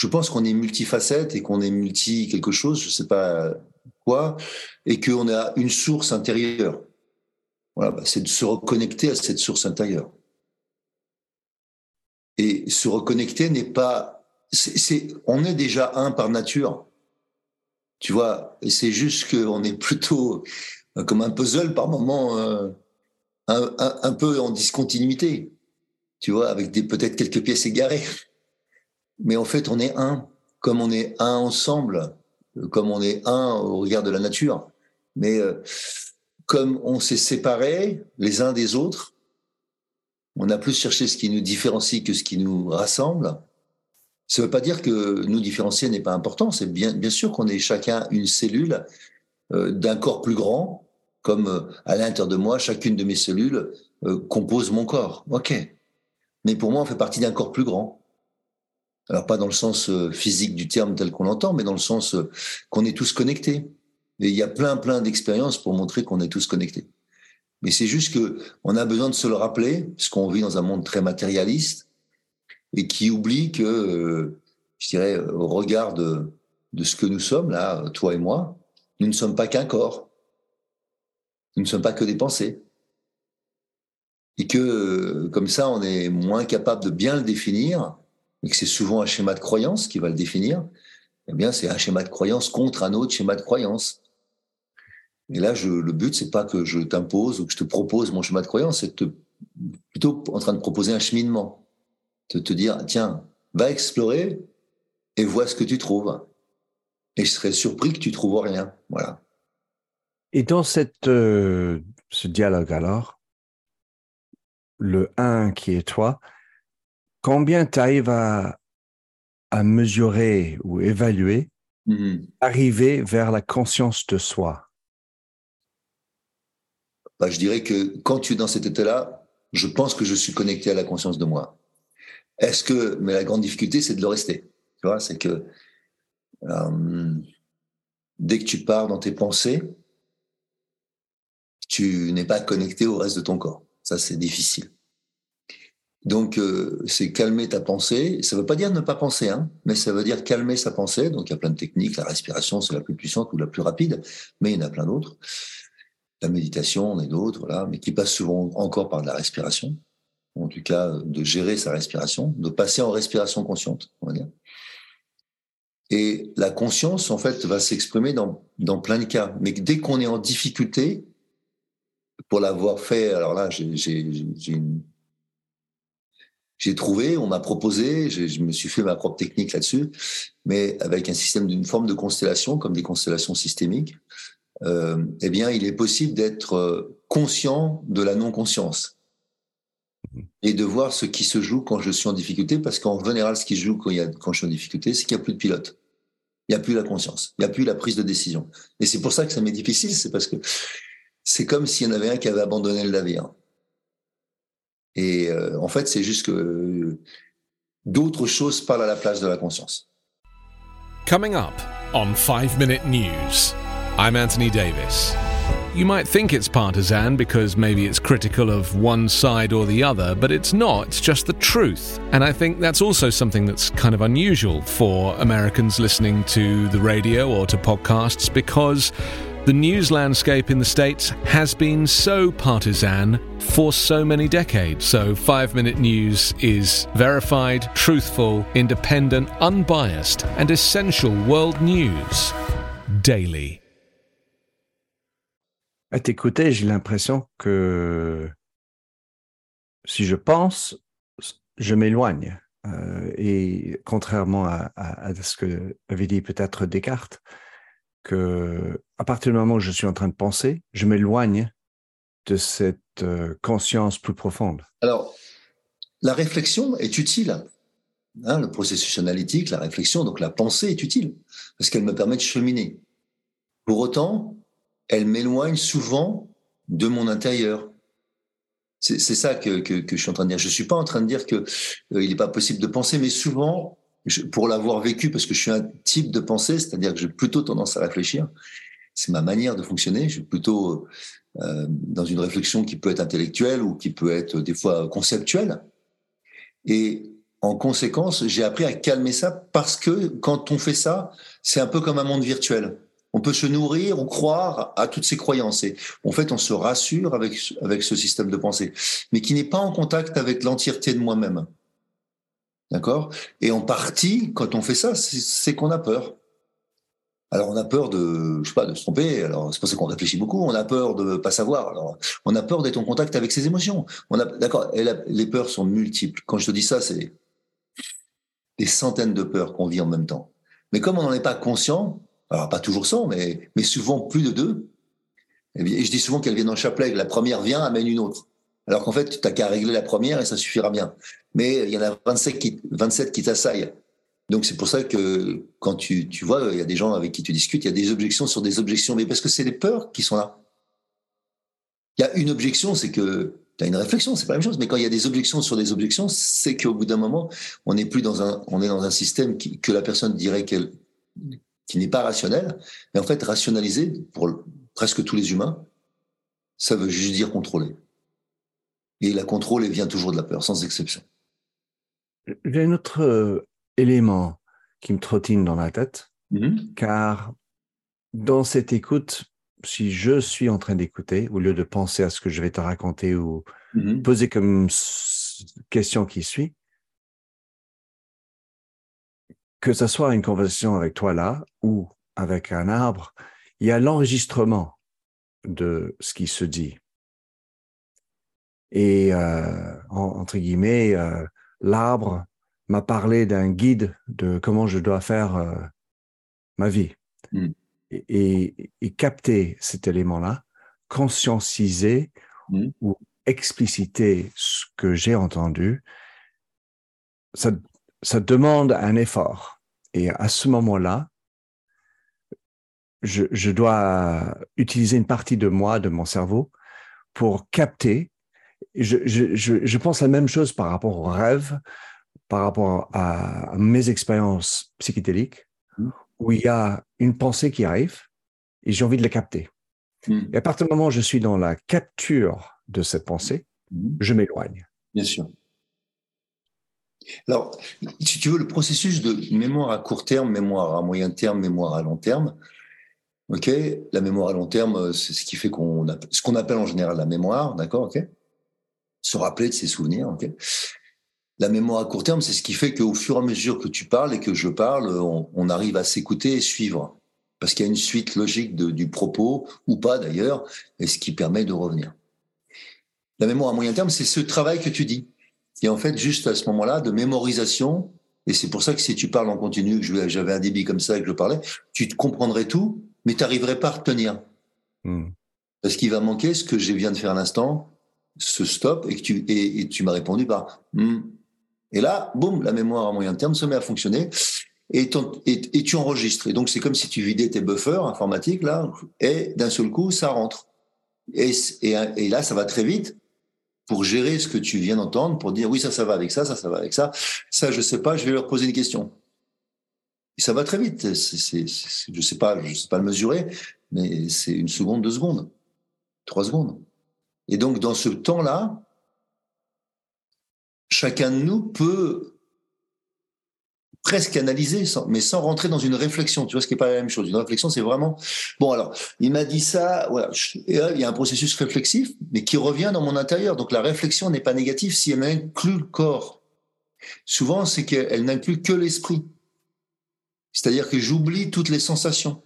[SPEAKER 2] je pense qu'on est multifacette et qu'on est multi quelque chose, je sais pas quoi, et qu'on a une source intérieure. Voilà, bah, c'est de se reconnecter à cette source intérieure. Et se reconnecter n'est pas, c'est, on est déjà un par nature, tu vois. C'est juste qu'on est plutôt euh, comme un puzzle par moment, euh, un, un peu en discontinuité, tu vois, avec des peut-être quelques pièces égarées mais en fait, on est un, comme on est un ensemble, comme on est un au regard de la nature. Mais euh, comme on s'est séparés les uns des autres, on a plus cherché ce qui nous différencie que ce qui nous rassemble. Ça ne veut pas dire que nous différencier n'est pas important. C'est bien, bien sûr qu'on est chacun une cellule euh, d'un corps plus grand, comme euh, à l'intérieur de moi, chacune de mes cellules compose mon corps. Ok. Mais pour moi, on fait partie d'un corps plus grand. Alors pas dans le sens euh, physique du terme tel qu'on l'entend, mais dans le sens euh, qu'on est tous connectés. Et il y a plein, plein d'expériences pour montrer qu'on est tous connectés. Mais c'est juste que on a besoin de se le rappeler, parce qu'on vit dans un monde très matérialiste et qui oublie que, euh, je dirais, au regard de, de ce que nous sommes là, toi et moi, nous ne sommes pas qu'un corps. Nous ne sommes pas que des pensées. Et que, comme ça, on est moins capable de bien le définir et que c'est souvent un schéma de croyance qui va le définir, eh bien, c'est un schéma de croyance contre un autre schéma de croyance. Et là, je, le but, c'est pas que je t'impose ou que je te propose mon schéma de croyance, c'est plutôt en train de proposer un cheminement. De te dire, tiens, va explorer et vois ce que tu trouves. Et je serais surpris que tu trouves rien. Voilà.
[SPEAKER 1] Et dans cette, euh, ce dialogue alors, le un qui est toi, combien tu arrives à, mesurer ou évaluer, mm-hmm. arriver vers la conscience de soi?
[SPEAKER 2] Bah, Je dirais que quand tu es dans cet état-là, je pense que je suis connecté à la conscience de moi. Est-ce que, mais la grande difficulté, c'est de le rester. Tu vois, c'est que euh, dès que tu pars dans tes pensées, tu n'es pas connecté au reste de ton corps. Ça, c'est difficile. Donc, euh, c'est calmer ta pensée. Ça ne veut pas dire ne pas penser, hein, mais ça veut dire calmer sa pensée. Donc, il y a plein de techniques. La respiration, c'est la plus puissante ou la plus rapide, mais il y en a plein d'autres. La méditation, on est d'autres, voilà, mais qui passe souvent encore par de la respiration. En tout cas, de gérer sa respiration, de passer en respiration consciente, on va dire. Et la conscience, en fait, va s'exprimer dans, dans plein de cas. Mais dès qu'on est en difficulté, pour l'avoir fait, alors là, j'ai une j'ai trouvé, on m'a proposé, je, me suis fait ma propre technique là-dessus, mais avec un système d'une forme de constellation, comme des constellations systémiques, euh, eh bien, il est possible d'être euh, conscient de la non-conscience et de voir ce qui se joue quand je suis en difficulté, parce qu'en général, ce qui se joue quand, il y a, quand je suis en difficulté, c'est qu'il n'y a plus de pilote. Il n'y a plus la conscience, il n'y a plus la prise de décision. Et c'est pour ça que ça m'est difficile, c'est parce que c'est comme s'il y en avait un qui avait abandonné le navire. Et euh, en fait, c'est juste que euh, d'autres choses parlent à la place de la conscience.
[SPEAKER 3] Coming up on 5 Minute News, I'm Anthony Davis. You might think it's partisan because maybe it's critical of one side or the other, but it's not. It's just the truth. And I think that's also something that's kind of unusual for Americans listening to the radio or to podcasts because the news landscape in the States has been so partisan for so many decades. So, five minute news is verified, truthful, independent, unbiased, and essential world news daily.
[SPEAKER 1] À t'écouter, j'ai l'impression que si je pense, je m'éloigne. Euh, et contrairement à, à, à, ce que avait dit peut-être Descartes, que à partir du moment où je suis en train de penser, je m'éloigne de cette euh, conscience plus profonde.
[SPEAKER 2] Alors, la réflexion est utile. Hein, le processus analytique, la réflexion, donc la pensée est utile parce qu'elle me permet de cheminer. Pour autant, elle m'éloigne souvent de mon intérieur. C'est ça que, je suis en train de dire. Je suis pas en train de dire que euh, n'est pas possible de penser, mais souvent, pour l'avoir vécu, parce que je suis un type de pensée, c'est-à-dire que j'ai plutôt tendance à réfléchir. C'est ma manière de fonctionner. Je suis plutôt euh, dans une réflexion qui peut être intellectuelle ou qui peut être des fois conceptuelle. Et en conséquence, j'ai appris à calmer ça parce que quand on fait ça, c'est un peu comme un monde virtuel on peut se nourrir ou croire à toutes ces croyances. Et en fait, on se rassure avec, avec ce système de pensée, mais qui n'est pas en contact avec l'entièreté de moi-même. D'accord? Et en partie, quand on fait ça, c'est qu'on a peur. Alors on a peur de, je sais pas, de se tromper. Alors c'est pour ça qu'on réfléchit beaucoup. On a peur de pas savoir. Alors on a peur d'être en contact avec ses émotions. On a, d'accord. Les peurs sont multiples. Quand je te dis ça, c'est des centaines de peurs qu'on vit en même temps. Mais comme on n'en est pas conscient, alors pas toujours 100, mais, mais souvent plus de deux. Et je dis souvent qu'elles viennent en chapelet, la première vient, amène une autre. Alors qu'en fait, tu n'as qu'à régler la première et ça suffira bien. Mais il y en a 27 qui, 27 qui t'assaillent. Donc c'est pour ça que quand tu, vois, il y a des gens avec qui tu discutes, il y a des objections sur des objections, mais parce que c'est les peurs qui sont là. Il y a une objection, c'est que tu as une réflexion, c'est pas la même chose, mais quand il y a des objections sur des objections, c'est qu'au bout d'un moment, on n'est plus dans un, on est dans un système que la personne dirait qu'elle qui n'est pas rationnel, mais en fait rationaliser pour presque tous les humains, ça veut juste dire contrôler. Et la contrôle, elle vient toujours de la peur, sans exception.
[SPEAKER 1] J'ai un autre euh, élément qui me trottine dans la tête, mm-hmm. car dans cette écoute, si je suis en train d'écouter, au lieu de penser à ce que je vais te raconter ou mm-hmm. poser comme question qui suit, que ce soit une conversation avec toi là ou avec un arbre, il y a l'enregistrement de ce qui se dit. Et euh, entre guillemets, euh, l'arbre m'a parlé d'un guide de comment je dois faire euh, ma vie. Mm. Et, et, capter cet élément-là, conscientiser mm. ou expliciter ce que j'ai entendu, ça, ça demande un effort. Et à ce moment-là, je, je, dois utiliser une partie de moi, de mon cerveau, pour capter. Je, je, je, pense la même chose par rapport aux rêves, par rapport à, mes expériences psychédéliques, mmh. où il y a une pensée qui arrive et j'ai envie de la capter. Mmh. Et à partir du moment où je suis dans la capture de cette pensée, mmh. je m'éloigne.
[SPEAKER 2] Bien sûr. Alors, si tu veux, le processus de mémoire à court terme, mémoire à moyen terme, mémoire à long terme, ok, la mémoire à long terme, c'est ce qui fait qu'on ce qu'on appelle en général la mémoire, d'accord, ok, se rappeler de ses souvenirs. La mémoire à court terme, c'est ce qui fait qu'au fur et à mesure que tu parles et que je parle, on, arrive à s'écouter et suivre, parce qu'il y a une suite logique du propos ou pas d'ailleurs, et ce qui permet de revenir. La mémoire à moyen terme, c'est ce travail que tu dis et en fait juste à ce moment-là de mémorisation. Et c'est pour ça que si tu parles en continu, que j'avais un débit comme ça et que je parlais, tu te comprendrais tout, mais tu n'arriverais pas à retenir. Hmm. Parce qu'il va manquer ce que je viens de faire à l'instant, ce stop, et que tu, et, tu m'as répondu par hmm. Et là, boum, la mémoire à moyen terme se met à fonctionner et, et, tu enregistres. Et donc, c'est comme si tu vidais tes buffers informatiques, là, et d'un seul coup, ça rentre. Et, et, là, ça va très vite pour gérer ce que tu viens d'entendre, pour dire oui, ça, ça va avec ça, ça, ça va avec ça. Ça, je sais pas, je vais leur poser une question. Et ça va très vite. C'est, c'est, je sais pas, je sais pas le mesurer, mais c'est une seconde, deux secondes. Trois secondes. Et donc, dans ce temps-là, chacun de nous peut presque analyser, mais sans rentrer dans une réflexion. Tu vois, ce qui n'est pas la même chose. Une réflexion, c'est vraiment bon. Alors, il m'a dit ça. Voilà, il y a un processus réflexif, mais qui revient dans mon intérieur. Donc, la réflexion n'est pas négative si elle inclut le corps. Souvent, c'est qu'elle n'inclut que l'esprit. C'est-à-dire que j'oublie toutes les sensations.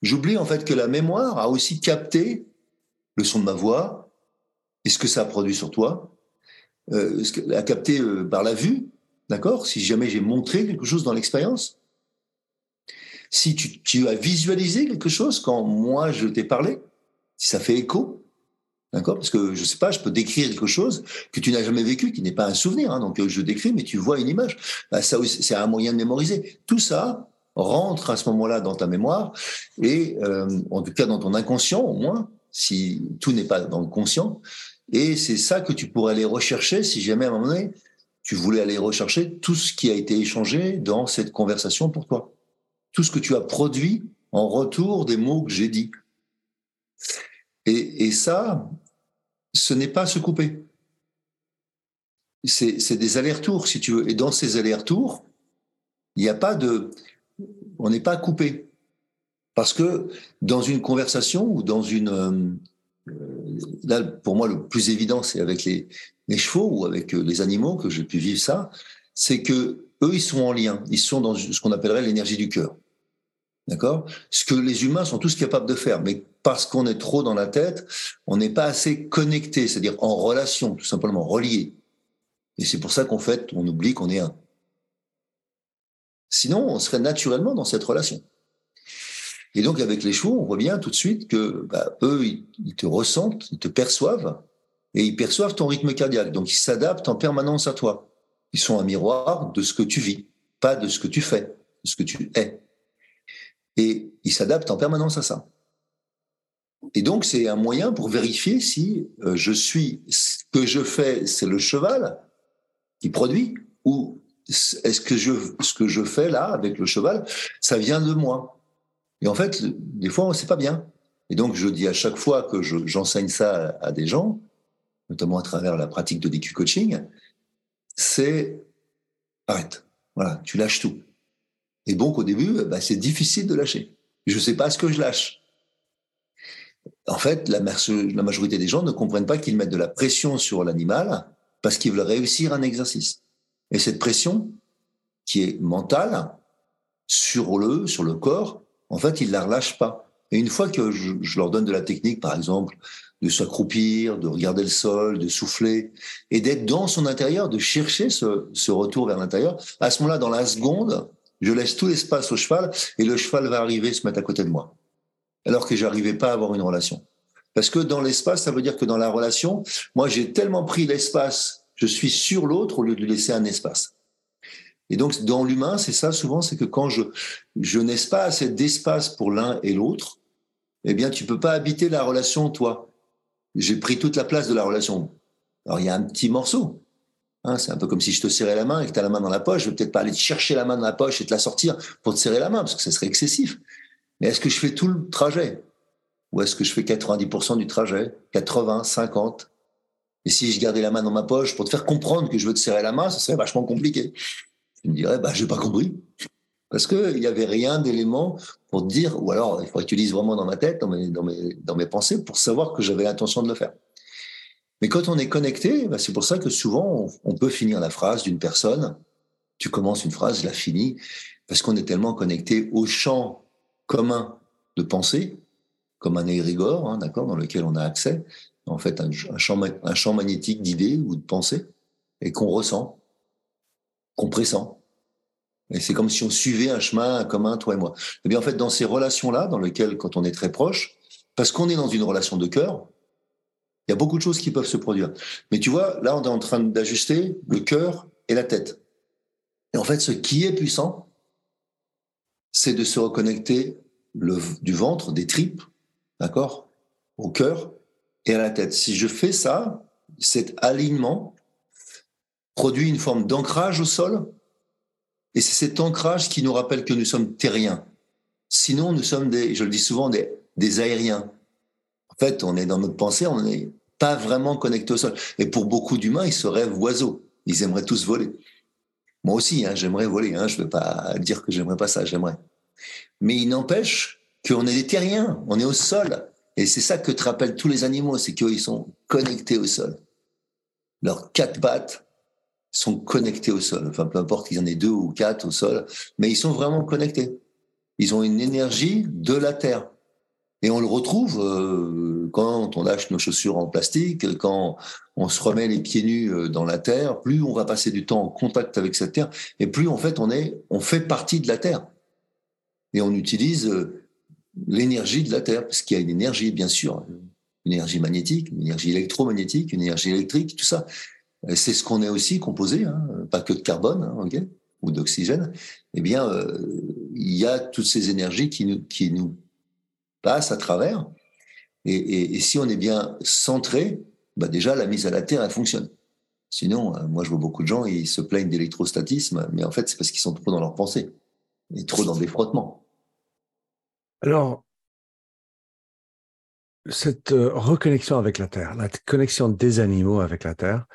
[SPEAKER 2] J'oublie en fait que la mémoire a aussi capté le son de ma voix et ce que ça a produit sur toi, euh, a capté euh, par la vue, d'accord? Si jamais j'ai montré quelque chose dans l'expérience, si tu, as visualisé quelque chose quand moi je t'ai parlé, si ça fait écho, d'accord? Parce que je sais pas, je peux décrire quelque chose que tu n'as jamais vécu, qui n'est pas un souvenir, hein, donc euh, je décris, mais tu vois une image. Bah, ça, c'est un moyen de mémoriser. Tout ça, rentre à ce moment-là dans ta mémoire et euh, en tout cas dans ton inconscient au moins, si tout n'est pas dans le conscient. Et c'est ça que tu pourrais aller rechercher si jamais à un moment donné tu voulais aller rechercher tout ce qui a été échangé dans cette conversation pour toi, tout ce que tu as produit en retour des mots que j'ai dit. Et, et ça, ce n'est pas se couper. C'est des allers-retours, si tu veux. Et dans ces allers-retours, il n'y a pas de, on n'est pas coupé. Parce que dans une conversation ou dans une... Euh, là, pour moi, le plus évident, c'est avec les, chevaux ou avec euh, les animaux que j'ai pu vivre ça, c'est que eux, ils sont en lien. Ils sont dans ce qu'on appellerait l'énergie du cœur. D'accord? Ce que les humains sont tous capables de faire, mais parce qu'on est trop dans la tête, on n'est pas assez connecté, c'est-à-dire en relation, tout simplement relié. Et c'est pour ça qu'en fait, on oublie qu'on est un. Sinon, on serait naturellement dans cette relation. Et donc, avec les chevaux, on voit bien tout de suite que bah, eux, ils, te ressentent, ils te perçoivent, et ils perçoivent ton rythme cardiaque. Donc, ils s'adaptent en permanence à toi. Ils sont un miroir de ce que tu vis, pas de ce que tu fais, de ce que tu es. Et ils s'adaptent en permanence à ça. Et donc, c'est un moyen pour vérifier si euh, je suis, ce que je fais, c'est le cheval qui produit, ou est-ce que je, ce que je fais là avec le cheval, ça vient de moi Et en fait, des fois, c'est pas bien. Et donc, je dis à chaque fois que j'enseigne ça à, des gens, notamment à travers la pratique de DQ coaching, c'est arrête. Voilà, tu lâches tout. Et donc, au début, bah, c'est difficile de lâcher. Je ne sais pas ce que je lâche. En fait, la, la majorité des gens ne comprennent pas qu'ils mettent de la pression sur l'animal parce qu'ils veulent réussir un exercice. Et cette pression, qui est mentale, sur le, sur le corps, en fait, ils la relâchent pas. Et une fois que je, leur donne de la technique, par exemple, de s'accroupir, de regarder le sol, de souffler, et d'être dans son intérieur, de chercher ce, retour vers l'intérieur, à ce moment-là, dans la seconde, je laisse tout l'espace au cheval et le cheval va arriver se mettre à côté de moi. Alors que j'arrivais pas à avoir une relation. Parce que dans l'espace, ça veut dire que dans la relation, moi, j'ai tellement pris l'espace je suis sur l'autre au lieu de laisser un espace. Et donc, dans l'humain, c'est ça souvent, c'est que quand je, je n'ai pas assez d'espace pour l'un et l'autre, eh bien, tu peux pas habiter la relation, toi. J'ai pris toute la place de la relation. Alors, il y a un petit morceau. Hein, c'est un peu comme si je te serrais la main et que tu as la main dans la poche. Je vais peut-être pas aller chercher la main dans la poche et te la sortir pour te serrer la main, parce que ça serait excessif. Mais est-ce que je fais tout le trajet? Ou est-ce que je fais 90% du trajet? 80, 50 et si je gardais la main dans ma poche pour te faire comprendre que je veux te serrer la main, ça serait vachement compliqué. Tu me dirais, bah, j'ai pas compris. Parce qu'il n'y avait rien d'élément pour dire, ou alors il faudrait que tu lises vraiment dans ma tête, dans mes, dans mes, dans mes pensées, pour savoir que j'avais l'intention de le faire. Mais quand on est connecté, bah, c'est pour ça que souvent on, peut finir la phrase d'une personne. Tu commences une phrase, je la finis, parce qu'on est tellement connecté au champ commun de pensée, comme un égrégore, hein, d'accord, dans lequel on a accès, en fait un, champ, un champ magnétique d'idées ou de pensées et qu'on ressent, qu'on pressent. Et c'est comme si on suivait un chemin commun, toi et moi. Et eh bien, en fait, dans ces relations-là, dans lesquelles, quand on est très proche, parce qu'on est dans une relation de cœur, il y a beaucoup de choses qui peuvent se produire. Mais tu vois, là, on est en train d'ajuster le cœur et la tête. Et en fait, ce qui est puissant, c'est de se reconnecter du ventre, des tripes, d'accord, au cœur, et à la tête. Si je fais ça, cet alignement produit une forme d'ancrage au sol, et c'est cet ancrage qui nous rappelle que nous sommes terriens. Sinon, nous sommes des, je le dis souvent, des, des aériens. fait, on est dans notre pensée, on n'est pas vraiment connecté au sol. Et pour beaucoup d'humains, ils se rêvent oiseaux. Ils aimeraient tous voler. Moi aussi, hein, j'aimerais voler. Hein, je ne vais pas dire que j'aimerais pas ça, j'aimerais. Mais il n'empêche qu'on est des terriens, on est au sol. Et c'est ça que te rappellent tous les animaux, c'est qu'ils sont connectés au sol. Leurs quatre pattes sont connectés au sol. Enfin, peu importe qu'ils en aient deux ou quatre au sol, mais ils sont vraiment connectés. Ils ont une énergie de la terre. Et on le retrouve euh, quand on lâche nos chaussures en plastique, quand on se remet les pieds nus euh, dans la terre. Plus on va passer du temps en contact avec cette terre, et plus en fait on est, on fait partie de la terre. Et on utilise euh, l'énergie de la terre, parce qu'il y a une énergie, bien sûr, une énergie magnétique, une énergie électromagnétique, une énergie électrique, tout ça. C'est ce qu'on est aussi composé, hein, pas que de carbone, hein, ou d'oxygène. Eh bien, il y a toutes ces énergies qui nous, qui nous passe à travers. Et, si on est bien centré, bah déjà la mise à la terre, elle fonctionne. Sinon, euh, moi je vois beaucoup de gens, ils se plaignent d'électrostatisme, mais en fait c'est parce qu'ils sont trop dans leur pensée et trop dans des frottements.
[SPEAKER 1] Alors, cette euh, reconnexion avec la terre, la connexion des animaux avec la terre,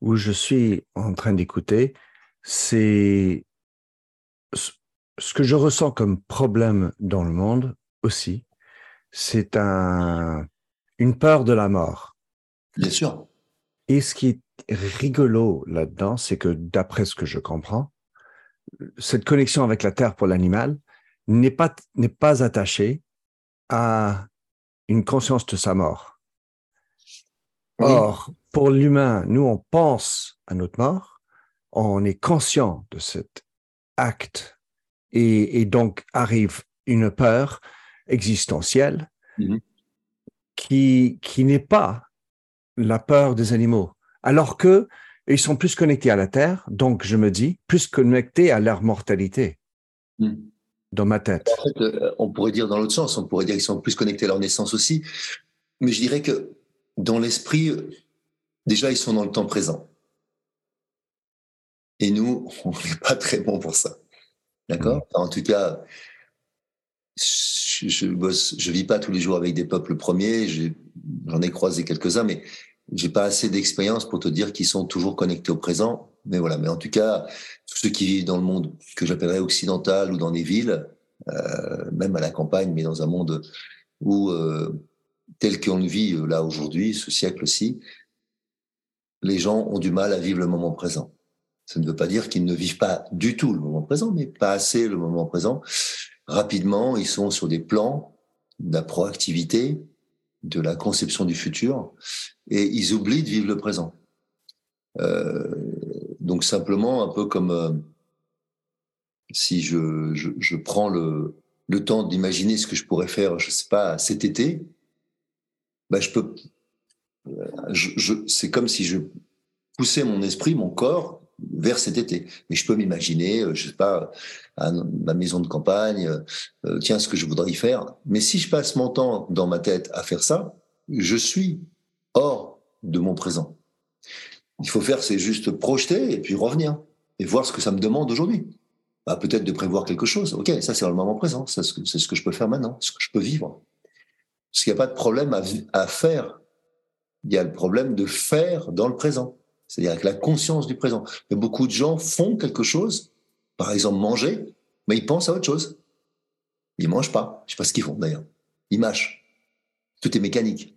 [SPEAKER 1] où je suis en train d'écouter, c'est ce que je ressens comme problème dans le monde aussi, c'est un, une peur de la mort.
[SPEAKER 2] Bien sûr.
[SPEAKER 1] Et ce qui est rigolo là-dedans, c'est que d'après ce que je comprends, cette connexion avec la terre pour l'animal n'est pas, n'est pas attachée à une conscience de sa mort. Or, pour l'humain, nous, on pense à notre mort, on est conscient de cet acte et, et donc arrive une peur existentielle mhm. qui, qui n'est pas la peur des animaux. Alors que ils sont plus connectés à la Terre, donc je me dis, plus connectés à leur mortalité. Mhm. Dans ma tête.
[SPEAKER 2] En fait, euh, on pourrait dire dans l'autre sens, on pourrait dire qu'ils sont plus connectés à leur naissance aussi. Mais je dirais que dans l'esprit, déjà, ils sont dans le temps présent. Et nous, on n'est pas très bon pour ça. D'accord mhm. En tout cas, je, bosse, je vis pas tous les jours avec des peuples premiers. J'en ai, croisé quelques-uns, mais j'ai pas assez d'expérience pour te dire qu'ils sont toujours connectés au présent. Mais voilà. Mais en tout cas, tous ceux qui vivent dans le monde que j'appellerais occidental ou dans les villes, euh, même à la campagne, mais dans un monde où euh, tel qu'on le vit euh, là aujourd'hui, ce siècle-ci, les gens ont du mal à vivre le moment présent. Ça ne veut pas dire qu'ils ne vivent pas du tout le moment présent, mais pas assez le moment présent rapidement, ils sont sur des plans de la proactivité, de la conception du futur, et ils oublient de vivre le présent. Euh, donc simplement, un peu comme euh, si je, je, prends le, le temps d'imaginer ce que je pourrais faire, je sais pas, cet été, bah je peux, euh, je, c'est comme si je poussais mon esprit, mon corps vers cet été. Mais je peux m'imaginer, euh, je sais pas, à ma maison de campagne, euh, tiens, ce que je voudrais y faire. Mais si je passe mon temps dans ma tête à faire ça, je suis hors de mon présent. Il faut faire, c'est juste projeter et puis revenir et voir ce que ça me demande aujourd'hui. Bah, peut-être de prévoir quelque chose. Ok, ça c'est le moment présent. C'est ce, que, je peux faire maintenant, ce que je peux vivre. Parce qu'il n'y a pas de problème à faire. Il y a le problème de faire dans le présent c'est-à-dire avec la conscience du présent. Mais beaucoup de gens font quelque chose, par exemple manger, mais ils pensent à autre chose. Ils mangent pas. Je sais pas ce qu'ils font d'ailleurs. Ils mâchent. Tout est mécanique.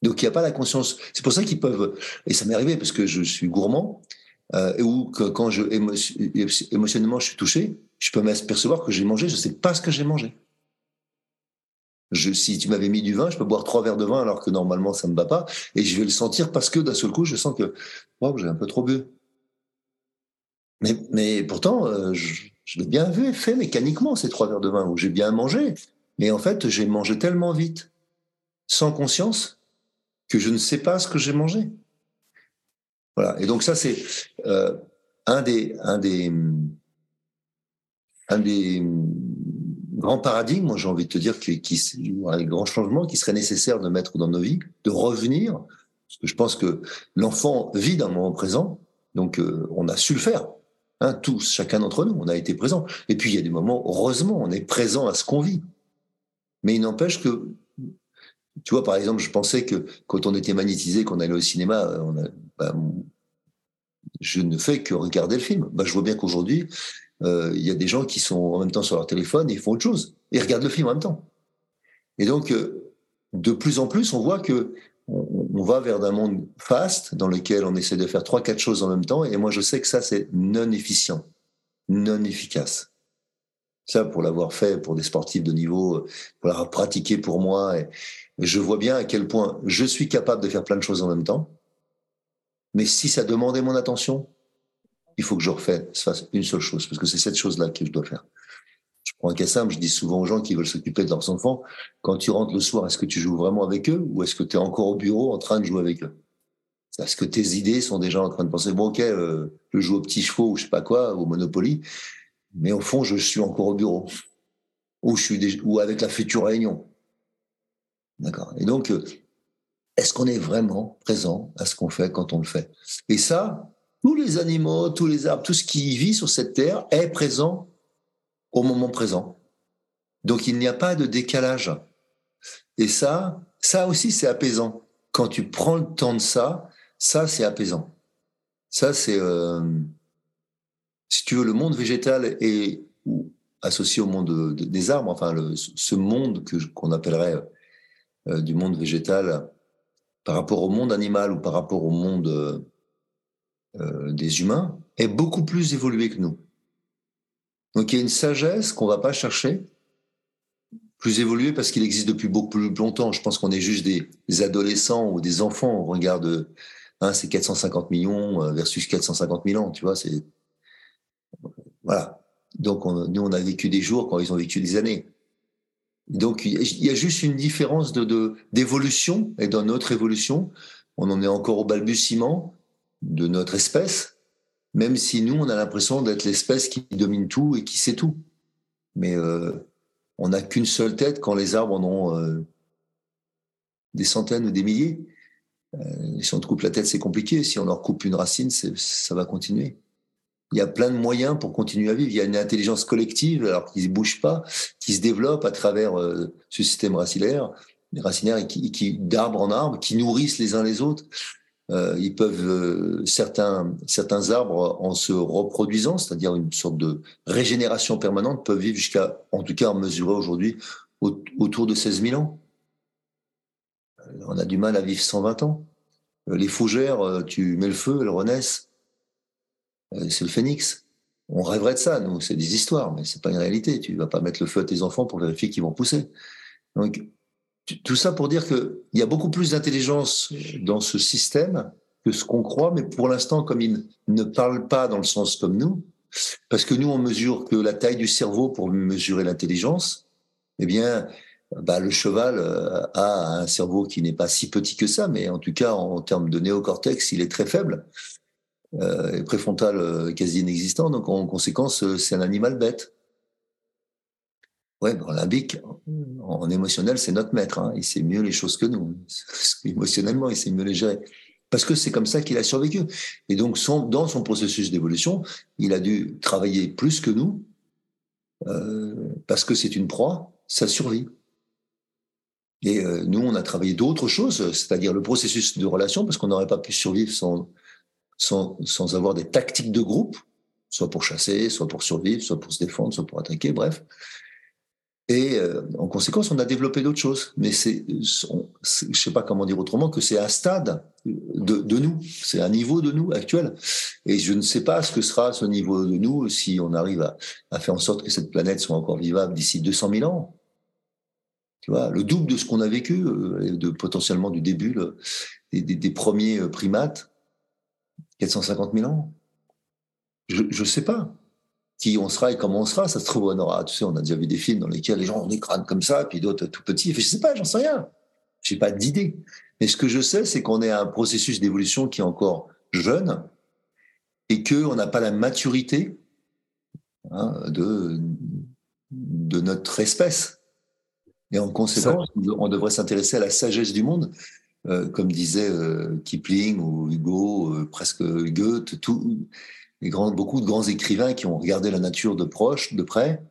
[SPEAKER 2] Donc il n'y a pas la conscience. C'est pour ça qu'ils peuvent. Et ça m'est arrivé parce que je suis gourmand euh, ou que quand je émotionnellement je suis touché, je peux m'apercevoir que j'ai mangé. Je ne sais pas ce que j'ai mangé. Si tu m'avais mis du vin, je peux boire trois verres de vin alors que normalement ça ne me va pas, et je vais le sentir parce que d'un seul coup, je sens que wow, j'ai un peu trop bu. Mais, mais pourtant, euh, je, l'ai bien fait mécaniquement ces trois verres de vin où j'ai bien mangé, mais en fait, j'ai mangé tellement vite, sans conscience, que je ne sais pas ce que j'ai mangé. Voilà. Et donc ça, c'est euh, un des un des un des grand paradigme, moi j'ai envie de te dire, qui, qui, un grand changement qui serait nécessaire de mettre dans nos vies, de revenir, parce que je pense que l'enfant vit dans le moment présent, donc euh, on a su le faire, hein, tous, chacun d'entre nous, on a été présent. Et puis il y a des moments, heureusement, on est présent à ce qu'on vit. Mais il n'empêche que Tu vois, par exemple, je pensais que quand on était magnétisé, qu'on allait au cinéma, on a, bah, je ne fais que regarder le film. Bah, je vois bien qu'aujourd'hui, euh, il y a des gens qui sont en même temps sur leur téléphone et font autre chose. Ils regardent le film en même temps. Et donc, euh, de plus en plus, on voit que on, va vers un monde fast dans lequel on essaie de faire trois, quatre choses en même temps. Et moi, je sais que ça, c'est non efficient, non efficace. Ça, pour l'avoir fait pour des sportifs de niveau, pour l'avoir pratiqué pour moi, et je vois bien à quel point je suis capable de faire plein de choses en même temps. Mais si ça demandait mon attention, il faut que je refasse une seule chose, parce que c'est cette chose-là que je dois faire. Je prends un cas simple, je dis souvent aux gens qui veulent s'occuper de leurs enfants, quand tu rentres le soir, est-ce que tu joues vraiment avec eux ou est-ce que tu es encore au bureau en train de jouer avec eux? Est-ce que tes idées sont déjà en train de penser, bon ok, euh, je joue aux petits chevaux ou je sais pas quoi, au Monopoly, mais au fond, je suis encore au bureau ou, je suis ou avec la future réunion. D'accord Et donc, euh, est-ce qu'on est vraiment présent à ce qu'on fait quand on le fait? Et ça, tous les animaux, tous les arbres, tout ce qui vit sur cette terre est présent au moment présent. Donc il n'y a pas de décalage. Et ça, ça aussi c'est apaisant. Quand tu prends le temps de ça, ça c'est apaisant. Ça c'est, euh, si tu veux, le monde végétal est associé au monde des arbres, enfin ce monde que qu'on appellerait euh, du monde végétal par rapport au monde animal ou par rapport au monde euh, euh, des humains est beaucoup plus évolué que nous. Donc il y a une sagesse qu'on va pas chercher, plus évoluée parce qu'il existe depuis beaucoup plus longtemps. Je pense qu'on est juste des, adolescents ou des enfants. On regarde, hein, c'est 450 millions euh, versus 450 000 ans, tu vois. C'est voilà. Donc nous, on a vécu des jours quand ils ont vécu des années. Donc il y a juste une différence de d'évolution et dans notre évolution, on en est encore au balbutiement de notre espèce, même si nous, on a l'impression d'être l'espèce qui domine tout et qui sait tout. Mais euh, on n'a qu'une seule tête quand les arbres en ont euh, des centaines ou des milliers. Euh, si on te coupe la tête, c'est compliqué. Si on leur coupe une racine, ça va continuer. Il y a plein de moyens pour continuer à vivre. Il y a une intelligence collective, alors qui ne bouge pas, qui se développe à travers ce système racinaire, racinaire qui, qui d'arbre en arbre, qui nourrissent les uns les autres. Euh, ils peuvent euh, certains certains arbres en se reproduisant, c'est-à-dire une sorte de régénération permanente, peuvent vivre jusqu'à, en tout cas, mesurer aujourd'hui autour de 16 000 ans. Euh, on a du mal à vivre 120 ans. Les fougères, tu mets le feu, elles renaissent. C'est le phénix. On rêverait de ça, nous, c'est des histoires, mais c'est pas une réalité. Tu vas pas mettre le feu à tes enfants pour vérifier qu'ils vont pousser. Donc, tout ça pour dire qu'il y a beaucoup plus d'intelligence dans ce système que ce qu'on croit, mais pour l'instant, comme il ne parle pas dans le sens comme nous, parce que nous, on mesure que la taille du cerveau pour mesurer l'intelligence, eh bien, bah, le cheval euh, a un cerveau qui n'est pas si petit que ça, mais en tout cas, en termes de néocortex, il est très faible, euh, préfrontal euh, quasi inexistant, donc en conséquence, c'est un animal bête. Ouais, dans limbique, en émotionnel, c'est notre maître. Hein. Il sait mieux les choses que nous. Émotionnellement, il sait mieux les gérer. Parce que c'est comme ça qu'il a survécu. Et donc, dans son processus d'évolution, il a dû travailler plus que nous, euh, parce que c'est une proie, ça survit. Et euh, nous, on a travaillé d'autres choses, c'est-à-dire le processus de relation, parce qu'on n'aurait pas pu survivre sans avoir des tactiques de groupe, soit pour chasser, soit pour survivre, soit pour se défendre, soit pour attaquer, bref. Et euh, en conséquence, on a développé d'autres choses. Mais c'est, je sais pas comment dire autrement, que c'est un stade de, de nous, c'est un niveau de nous actuel. Et je ne sais pas ce que sera ce niveau de nous si on arrive à, à faire en sorte que cette planète soit encore vivable d'ici 200 000 ans. Tu vois, le double de ce qu'on a vécu, euh, de potentiellement du début le, des, des, premiers euh, primates, 450 000 ans. Je ne sais pas qui on sera et comment on sera. Ça se trouve, on aura, tu sais, on a déjà vu des films dans lesquels les gens ont des crânes comme ça, puis d'autres tout petits. Je sais pas, j'en sais rien. J'ai pas d'idée. Mais ce que je sais, c'est qu'on est à un processus d'évolution qui est encore jeune et qu'on n'a pas la maturité hein, de, de notre espèce. Et en conséquence, on devrait s'intéresser à la sagesse du monde, euh, comme disait euh, Kipling ou Hugo, euh, presque Goethe, tout, beaucoup de grands écrivains qui ont regardé la nature de proche, de près,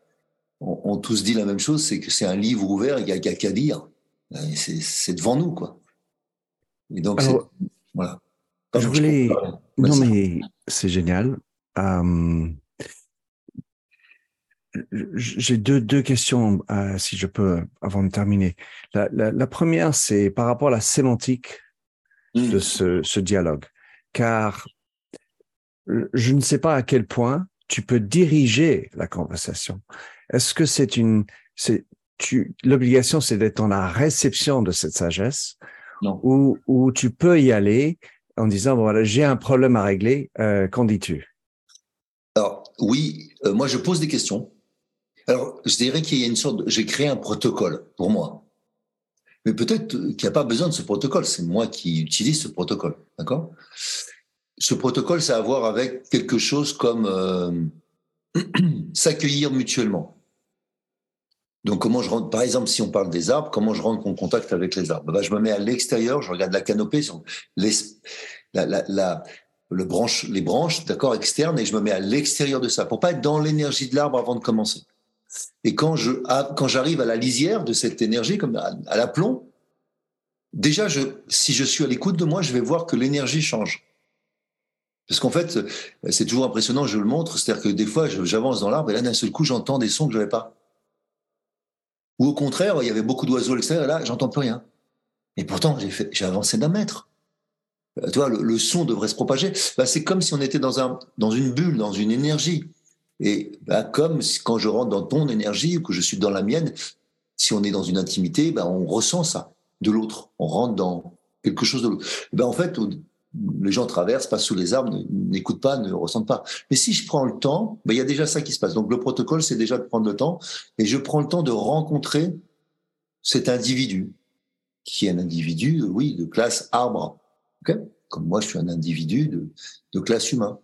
[SPEAKER 2] ont, tous dit la même chose, c'est que c'est un livre ouvert, il n'y a, qu'à lire. c'est devant nous, quoi.
[SPEAKER 4] Et donc, voilà. je voulais. Non, mais c'est génial. Euh, j'ai deux, deux questions, euh, si je peux, avant de terminer. La, la, première, c'est par rapport à la sémantique de mmh. ce, ce, dialogue. Car je ne sais pas à quel point tu peux diriger la conversation. Est-ce que c'est une, c'est, tu, l'obligation, c'est d'être dans la réception de cette sagesse, non. Ou, ou tu peux y aller en disant, voilà, j'ai un problème à régler, euh, qu'en dis-tu?
[SPEAKER 2] Alors, oui, euh, moi, je pose des questions. Alors, je dirais qu'il y a une sorte, j'ai créé un protocole pour moi. Mais peut-être qu'il n'y a pas besoin de ce protocole. C'est moi qui utilise ce protocole. D'accord? Ce protocole, ça a à voir avec quelque chose comme euh, s'accueillir mutuellement. Donc, comment je rentre, par exemple, si on parle des arbres, comment je rentre en contact avec les arbres? Ben, Je me mets à l'extérieur, je regarde la canopée, les, la, les branches d'accord, externes, et je me mets à l'extérieur de ça, pour pas être dans l'énergie de l'arbre avant de commencer. Et quand je quand j'arrive à la lisière de cette énergie, comme à, l'aplomb, déjà, si je suis à l'écoute de moi, je vais voir que l'énergie change. Parce qu'en fait, c'est toujours impressionnant, je le montre, c'est-à-dire que des fois, j'avance dans l'arbre et là, d'un seul coup, j'entends des sons que je n'avais pas. Ou au contraire, il y avait beaucoup d'oiseaux à l'extérieur et là, j'entends plus rien. Et pourtant, j'ai avancé d'un mètre. Euh, tu vois, le, son devrait se propager. Bah, c'est comme si on était dans, un, dans une bulle, dans une énergie. Et bah, comme quand je rentre dans ton énergie ou que je suis dans la mienne, si on est dans une intimité, bah, on ressent ça de l'autre. On rentre dans quelque chose de l'autre. En fait, les gens traversent, passent sous les arbres, n'écoutent pas, ne ressentent pas. Mais si je prends le temps, ben, il y a déjà ça qui se passe. Donc le protocole, c'est déjà de prendre le temps. Et je prends le temps de rencontrer cet individu, qui est un individu, oui, de classe arbre. Comme moi, je suis un individu de, de classe humain.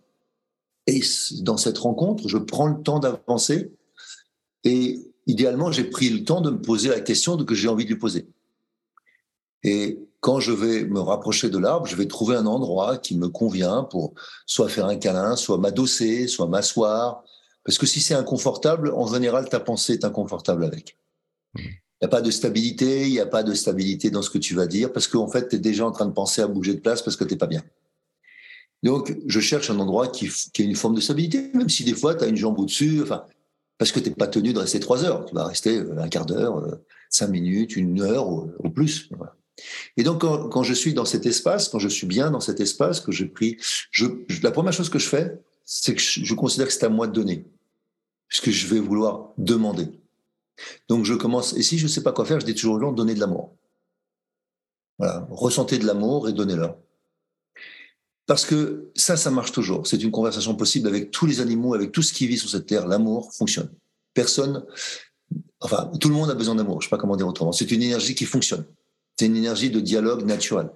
[SPEAKER 2] Et dans cette rencontre, je prends le temps d'avancer. Et idéalement, j'ai pris le temps de me poser la question que j'ai envie de lui poser. Et quand je vais me rapprocher de l'arbre, je vais trouver un endroit qui me convient pour soit faire un câlin, soit m'adosser, soit m'asseoir. Parce que si c'est inconfortable, en général, ta pensée est inconfortable avec. Mmh. Il n'y a pas de stabilité, il n'y a pas de stabilité dans ce que tu vas dire, parce qu'en fait, tu es déjà en train de penser à bouger de place parce que tu n'es pas bien. Donc, je cherche un endroit qui, qui a une forme de stabilité, même si des fois, tu as une jambe au-dessus, enfin, parce que tu n'es pas tenu de rester trois heures. Tu vas rester euh, un quart d'heure, euh, cinq minutes, une heure au, plus. Et donc, quand, je suis dans cet espace, quand je suis bien dans cet espace, que je, la première chose que je fais, c'est que je, considère que c'est à moi de donner, puisque je vais vouloir demander. Donc, je commence, et si je ne sais pas quoi faire, je dis toujours aux gens, donnez de l'amour. Voilà, ressentez de l'amour et donnez-le. Parce que ça, ça marche toujours. C'est une conversation possible avec tous les animaux, avec tout ce qui vit sur cette terre. L'amour fonctionne. Personne, enfin, tout le monde a besoin d'amour. Je sais pas comment dire autrement. C'est une énergie qui fonctionne. C'est une énergie de dialogue naturel.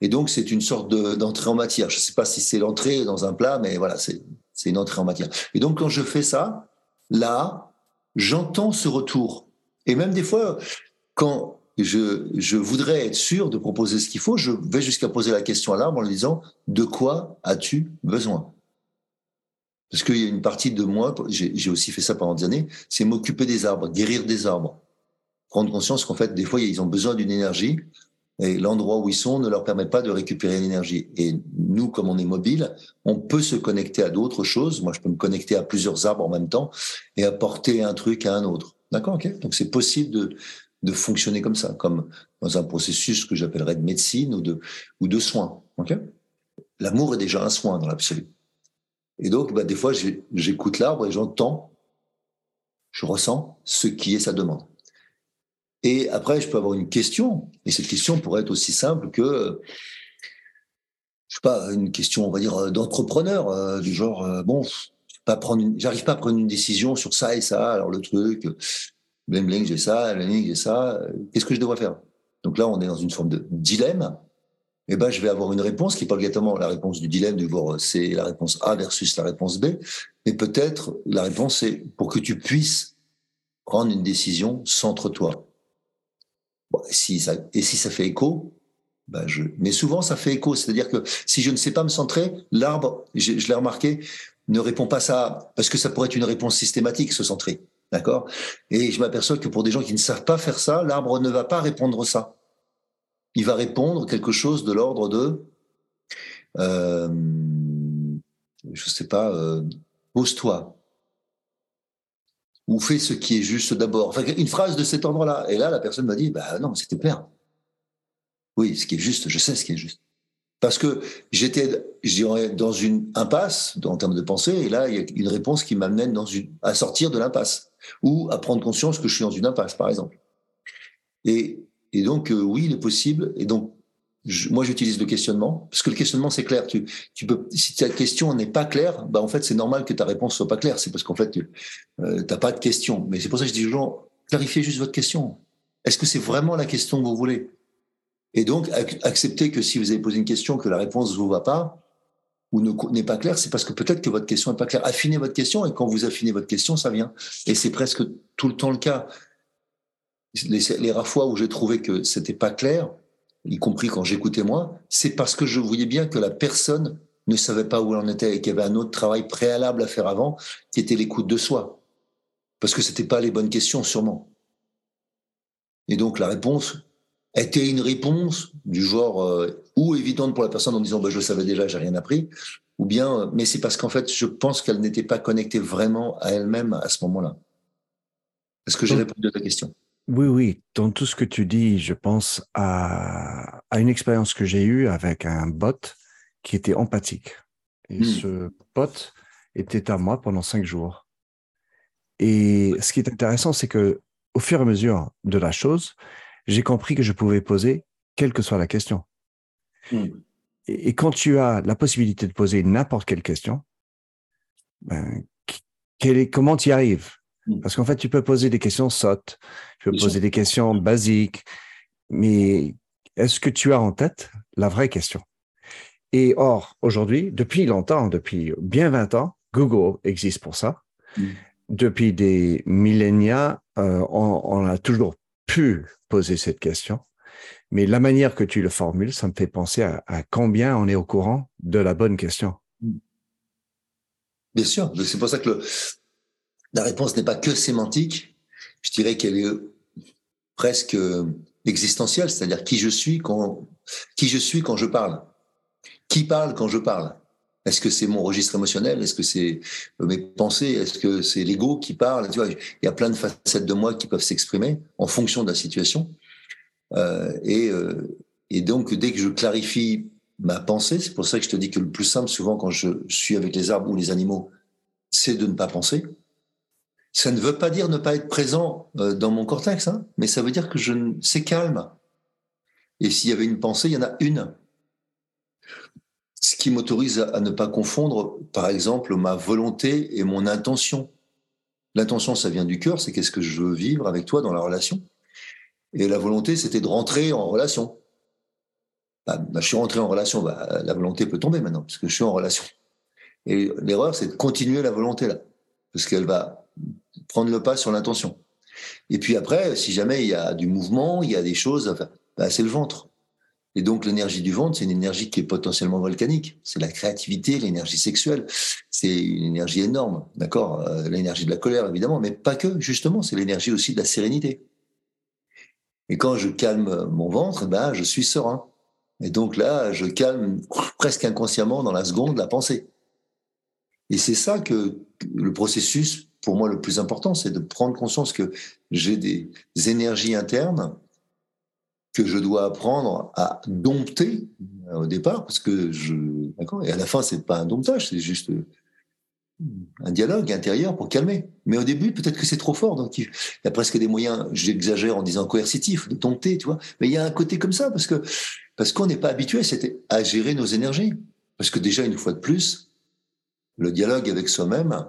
[SPEAKER 2] Et donc, c'est une sorte d'entrée en matière. Je ne sais pas si c'est l'entrée dans un plat, mais voilà, c'est une entrée en matière. Et donc, quand je fais ça, là, j'entends ce retour. Et même des fois, quand je, je voudrais être sûr de proposer ce qu'il faut, je vais jusqu'à poser la question à l'arbre en lui disant De quoi as-tu besoin? Parce qu'il y a une partie de moi, j'ai aussi fait ça pendant des années, c'est m'occuper des arbres, guérir des arbres. Prendre conscience qu'en fait, des fois, ils ont besoin d'une énergie et l'endroit où ils sont ne leur permet pas de récupérer l'énergie. Et nous, comme on est mobile, on peut se connecter à d'autres choses. Moi, je peux me connecter à plusieurs arbres en même temps et apporter un truc à un autre. D'accord, ok. Donc c'est possible de, de fonctionner comme ça, comme dans un processus que j'appellerais de médecine ou de, ou de soins. L'amour est déjà un soin dans l'absolu. Et donc, bah, des fois, j'écoute l'arbre et j'entends, je ressens ce qui est sa demande. Et après, je peux avoir une question, et cette question pourrait être aussi simple que, je sais pas, une question, on va dire, d'entrepreneur, euh, du genre, euh, bon, pas prendre, j'arrive pas à prendre une décision sur ça et ça. Alors le truc, bling bling, j'ai ça, bling j'ai ça. Qu'est-ce que je devrais faire? Donc là, on est dans une forme de dilemme. Eh ben, je vais avoir une réponse qui n'est pas obligatoirement la réponse du dilemme, du voir c'est la réponse A versus la réponse B, mais peut-être la réponse c'est pour que tu puisses prendre une décision, centre-toi. Et, si ça, et si ça fait écho, ben je, mais souvent ça fait écho, c'est-à-dire que si je ne sais pas me centrer, l'arbre, je, l'ai remarqué, ne répond pas ça parce que ça pourrait être une réponse systématique, se centrer. D'accord? Et je m'aperçois que pour des gens qui ne savent pas faire ça, l'arbre ne va pas répondre ça. Il va répondre quelque chose de l'ordre de, euh, je sais pas, euh, pose-toi. Ou fais ce qui est juste d'abord. Enfin, une phrase de cet ordre-là. Et là, la personne m'a dit, bah non, c'était clair. Oui, ce qui est juste, je sais ce qui est juste. Parce que j'étais, dans une impasse en termes de pensée, et là, il y a une réponse qui m'amène dans une, à sortir de l'impasse, ou à prendre conscience que je suis dans une impasse, par exemple. Et, et donc, euh, oui, il est possible. Et donc, moi, j'utilise le questionnement, parce que le questionnement, c'est clair. Tu, tu peux, si ta question n'est pas claire, bah, en fait, c'est normal que ta réponse soit pas claire. C'est parce qu'en fait, tu euh, pas de question. Mais c'est pour ça que je dis aux gens, clarifiez juste votre question. Est-ce que c'est vraiment la question que vous voulez? Et donc, accepter que si vous avez posé une question, que la réponse vous va pas ou n'est pas claire, c'est parce que peut-être que votre question n'est pas claire. Affinez votre question et quand vous affinez votre question, ça vient. Et c'est presque tout le temps le cas. Les, rares fois où j'ai trouvé que c'était pas clair, y compris quand j'écoutais moi, c'est parce que je voyais bien que la personne ne savait pas où elle en était et qu'il y avait un autre travail préalable à faire avant, qui était l'écoute de soi. Parce que c'était pas les bonnes questions, sûrement. Et donc la réponse, était une réponse du genre euh, ou évidente pour la personne en disant bah, je le savais déjà, j'ai rien appris, ou bien euh, mais c'est parce qu'en fait je pense qu'elle n'était pas connectée vraiment à elle-même à ce moment-là. Est-ce que j'ai répondu à ta question?
[SPEAKER 1] Oui, oui. Dans tout ce que tu dis, je pense à, à une expérience que j'ai eue avec un bot qui était empathique. Et hmm. ce bot était à moi pendant cinq jours. Et ce qui est intéressant, c'est que au fur et à mesure de la chose, j'ai compris que je pouvais poser quelle que soit la question. Hmm. Et, quand tu as la possibilité de poser n'importe quelle question, ben, est, comment tu y arrives? Parce qu'en fait, tu peux poser des questions sottes, tu peux poser des questions basiques, mais est-ce que tu as en tête la vraie question? Et or, aujourd'hui, depuis longtemps, depuis bien 20 ans, Google existe pour ça. Hmm. Depuis des millénia, euh, on a toujours pu poser cette question, mais la manière que tu le formules, ça me fait penser à, combien on est au courant de la bonne question.
[SPEAKER 2] Bien sûr, c'est pour ça que la réponse n'est pas que sémantique, je dirais qu'elle est presque existentielle, c'est-à-dire qui je suis quand je parle, qui parle quand je parle? Est-ce que c'est mon registre émotionnel? Est-ce que c'est mes pensées? Est-ce que c'est l'ego qui parle? Tu vois, il y a plein de facettes de moi qui peuvent s'exprimer en fonction de la situation. Euh, euh, et donc, dès que je clarifie ma pensée, c'est pour ça que je te dis que le plus simple, souvent, quand je suis avec les arbres ou les animaux, c'est de ne pas penser. Ça ne veut pas dire ne pas être présent euh, dans mon cortex, hein, mais ça veut dire que je c'est calme. Et s'il y avait une pensée, il y en a une ce qui m'autorise à, ne pas confondre, par exemple, ma volonté et mon intention. L'intention, ça vient du cœur, c'est qu'est-ce que je veux vivre avec toi dans la relation. Et la volonté, c'était de rentrer en relation. Bah, bah, je suis rentré en relation, bah, la volonté peut tomber maintenant, parce que je suis en relation. Et l'erreur, c'est de continuer la volonté là, parce qu'elle va prendre le pas sur l'intention. Et puis après, si jamais il y a du mouvement, il y a des choses, enfin, c'est le ventre. Et donc l'énergie du ventre, c'est une énergie qui est potentiellement volcanique. C'est la créativité, l'énergie sexuelle. C'est une énergie énorme, d'accord euh, L'énergie de la colère, évidemment, mais pas que, justement. C'est l'énergie aussi de la sérénité. Et quand je calme mon ventre, ben, je suis serein. Et donc là, je calme presque inconsciemment dans la seconde la pensée. Et c'est ça que le processus, pour moi, le plus important, c'est de prendre conscience que j'ai des énergies internes que je dois apprendre à dompter euh, au départ, parce que je. D'accord Et à la fin, c'est pas un domptage, c'est juste euh, un dialogue intérieur pour calmer. Mais au début, peut-être que c'est trop fort. Donc, il y a presque des moyens, j'exagère en disant coercitifs, de dompter, tu vois. Mais il y a un côté comme ça, parce que parce qu'on n'est pas habitué à gérer nos énergies. Parce que déjà, une fois de plus, le dialogue avec soi-même,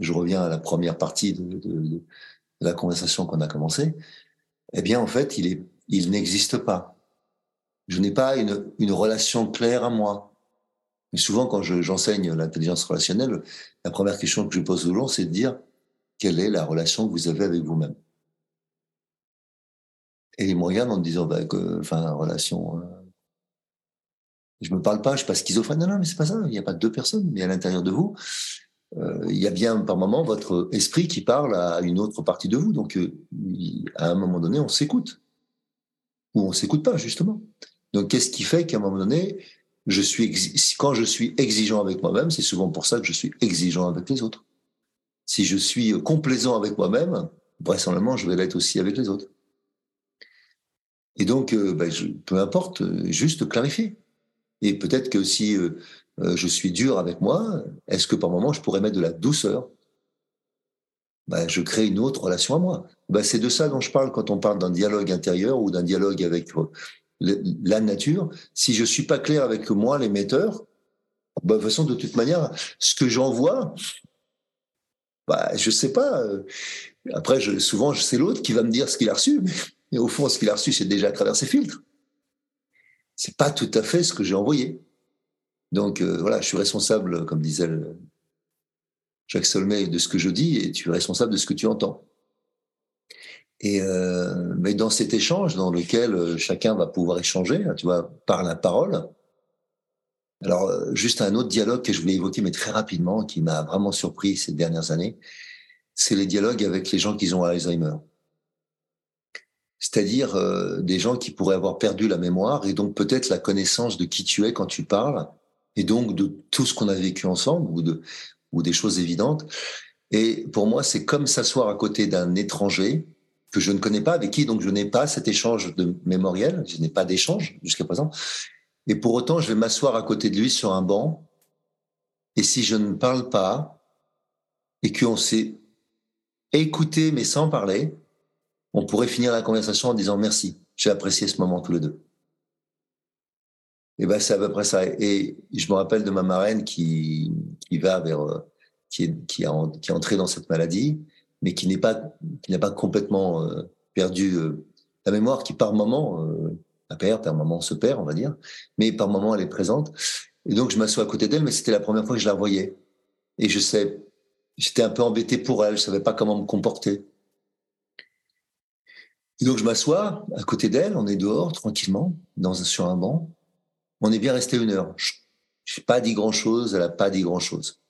[SPEAKER 2] je reviens à la première partie de, la conversation qu'on a commencé, eh bien, en fait, il n'existe pas. Je n'ai pas une, relation claire à moi. Souvent, quand j'enseigne l'intelligence relationnelle, la première question que je pose aux gens, c'est de dire quelle est la relation que vous avez avec vous-même? Et ils me regardent en disant, bah, que, enfin, relation. Euh, je me parle pas, je suis pas schizophrène. Non, non, mais c'est pas ça. Il n'y a pas deux personnes, mais à l'intérieur de vous, il y a bien par moment votre esprit qui parle à une autre partie de vous. Donc, euh, à un moment donné, on s'écoute. Ou on s'écoute pas, justement. Donc, qu'est-ce qui fait qu'à un moment donné, je suis quand je suis exigeant avec moi-même, c'est souvent pour ça que je suis exigeant avec les autres. Si je suis complaisant avec moi-même, vraisemblablement, je vais l'être aussi avec les autres. Et donc, euh, ben, peu importe, juste clarifier. Et peut-être que si euh, je suis dur avec moi, est-ce que par moment je pourrais mettre de la douceur? Ben, Je crée une autre relation à moi. Ben, c'est de ça dont je parle quand on parle d'un dialogue intérieur ou d'un dialogue avec euh, la nature. Si je suis pas clair avec moi, l'émetteur, ben, de toute de toute manière, ce que j'envoie, bah, je sais pas. Euh, après, je, souvent, c'est l'autre qui va me dire ce qu'il a reçu, mais, au fond, ce qu'il a reçu, c'est déjà à travers ses filtres. C'est pas tout à fait ce que j'ai envoyé. Donc euh, voilà, je suis responsable, comme disait Jacques Solmay, de ce que je dis et tu es responsable de ce que tu entends. Et euh, mais dans cet échange dans lequel euh, chacun va pouvoir échanger, hein, tu vois, par la parole. Alors juste un autre dialogue que je voulais évoquer, mais très rapidement, qui m'a vraiment surpris ces dernières années, c'est les dialogues avec les gens qui ont Alzheimer. C'est-à-dire des gens qui pourraient avoir perdu la mémoire et donc peut-être la connaissance de qui tu es quand tu parles, et donc de tout ce qu'on a vécu ensemble ou, de, ou des choses évidentes. Et pour moi, c'est comme s'asseoir à côté d'un étranger que je ne connais pas, avec qui donc je n'ai pas cet échange de mémoriel, je n'ai pas d'échange jusqu'à présent. Et pour autant, je vais m'asseoir à côté de lui sur un banc. Et si je ne parle pas et qu'on s'est écouté mais sans parler, on pourrait finir la conversation en disant merci. J'ai apprécié ce moment tous les deux. Et ben c'est à peu près ça. Et je me rappelle de ma marraine qui qui va vers euh, qui est qui a qui est entrée dans cette maladie, mais qui n'est pas qui n'a pas complètement euh, perdu euh, la mémoire, qui par moment la perd, par moment se perd, on va dire, mais par moment elle est présente. Et donc je m'assois à côté d'elle, mais c'était la première fois que je la voyais. Et je sais, j'étais un peu embêté pour elle, je savais pas comment me comporter. Et donc je m'assois à côté d'elle, on est dehors tranquillement, dans sur un banc. On est bien resté une heure. Je n'ai pas dit grand-chose, elle n'a pas dit grand-chose.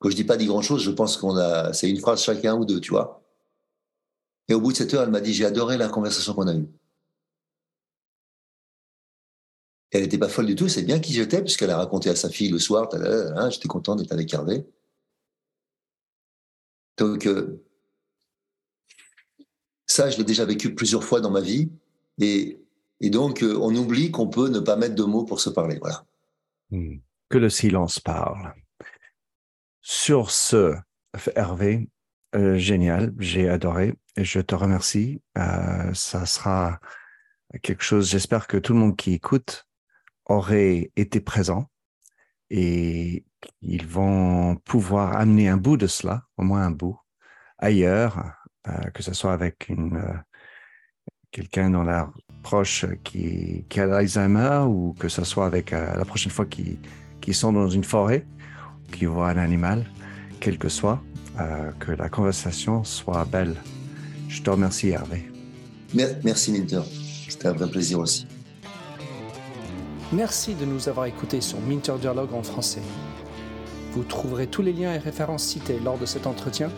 [SPEAKER 2] Quand je dis pas dit grand-chose, je pense qu'on a, c'est une phrase chacun ou deux, tu vois. Et au bout de cette heure, elle m'a dit, j'ai adoré la conversation qu'on a eue. Elle n'était pas folle du tout, c'est bien qui j'étais, puisqu'elle a raconté à sa fille le soir, j'étais content d'être avec Hervé. Donc, euh, ça, je l'ai déjà vécu plusieurs fois dans ma vie. Et et donc, euh, on oublie qu'on peut ne pas mettre de mots pour se parler. Voilà.
[SPEAKER 1] Hmm. Que le silence parle. Sur ce, Hervé, euh, génial, j'ai adoré et je te remercie. Euh, ça sera quelque chose, j'espère que tout le monde qui écoute aurait été présent et ils vont pouvoir amener un bout de cela, au moins un bout, ailleurs, que ce soit avec une, quelqu'un dans la proche qui, qui a l'Alzheimer ou que ce soit avec euh, la prochaine fois qu'ils qui sont dans une forêt, qu'ils voient un animal, quel que soit, euh, que la conversation soit belle. Je te remercie, Hervé.
[SPEAKER 2] Merci, Minter. C'était un vrai plaisir aussi.
[SPEAKER 5] Merci de nous avoir écoutés sur Minter Dialogue en français. Vous trouverez tous les liens et références cités lors de cet entretien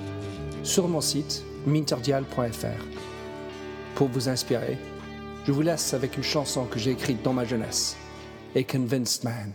[SPEAKER 5] sur mon site minterdial.fr. Pour vous inspirer, je vous laisse avec une chanson que j'ai écrite dans ma jeunesse, A Convinced Man.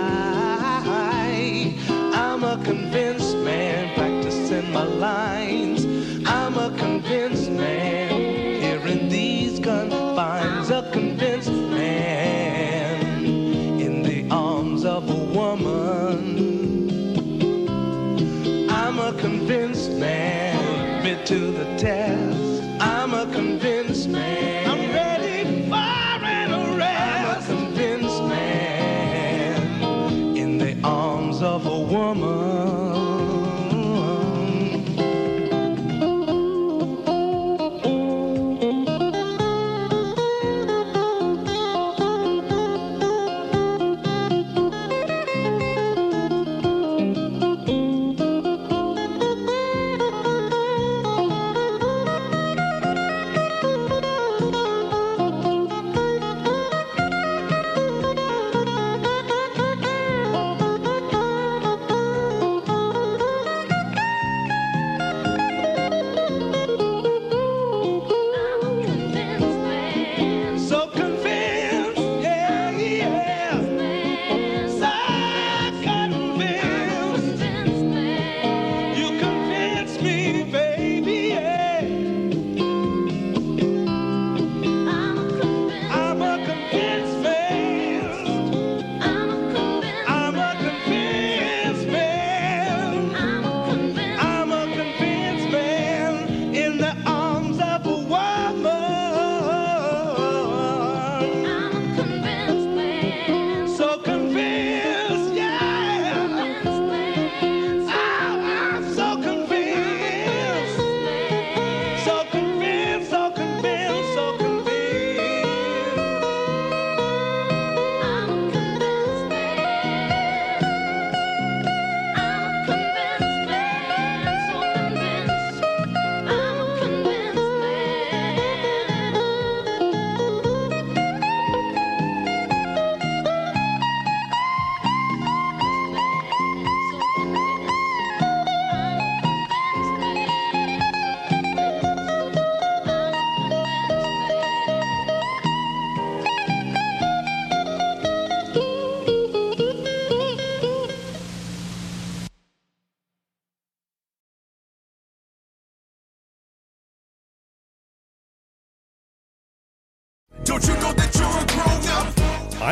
[SPEAKER 5] Convinced man practicing my lines. I'm a convinced man here in these confines. A convinced man in the arms of a woman. I'm a convinced man, admit to the test.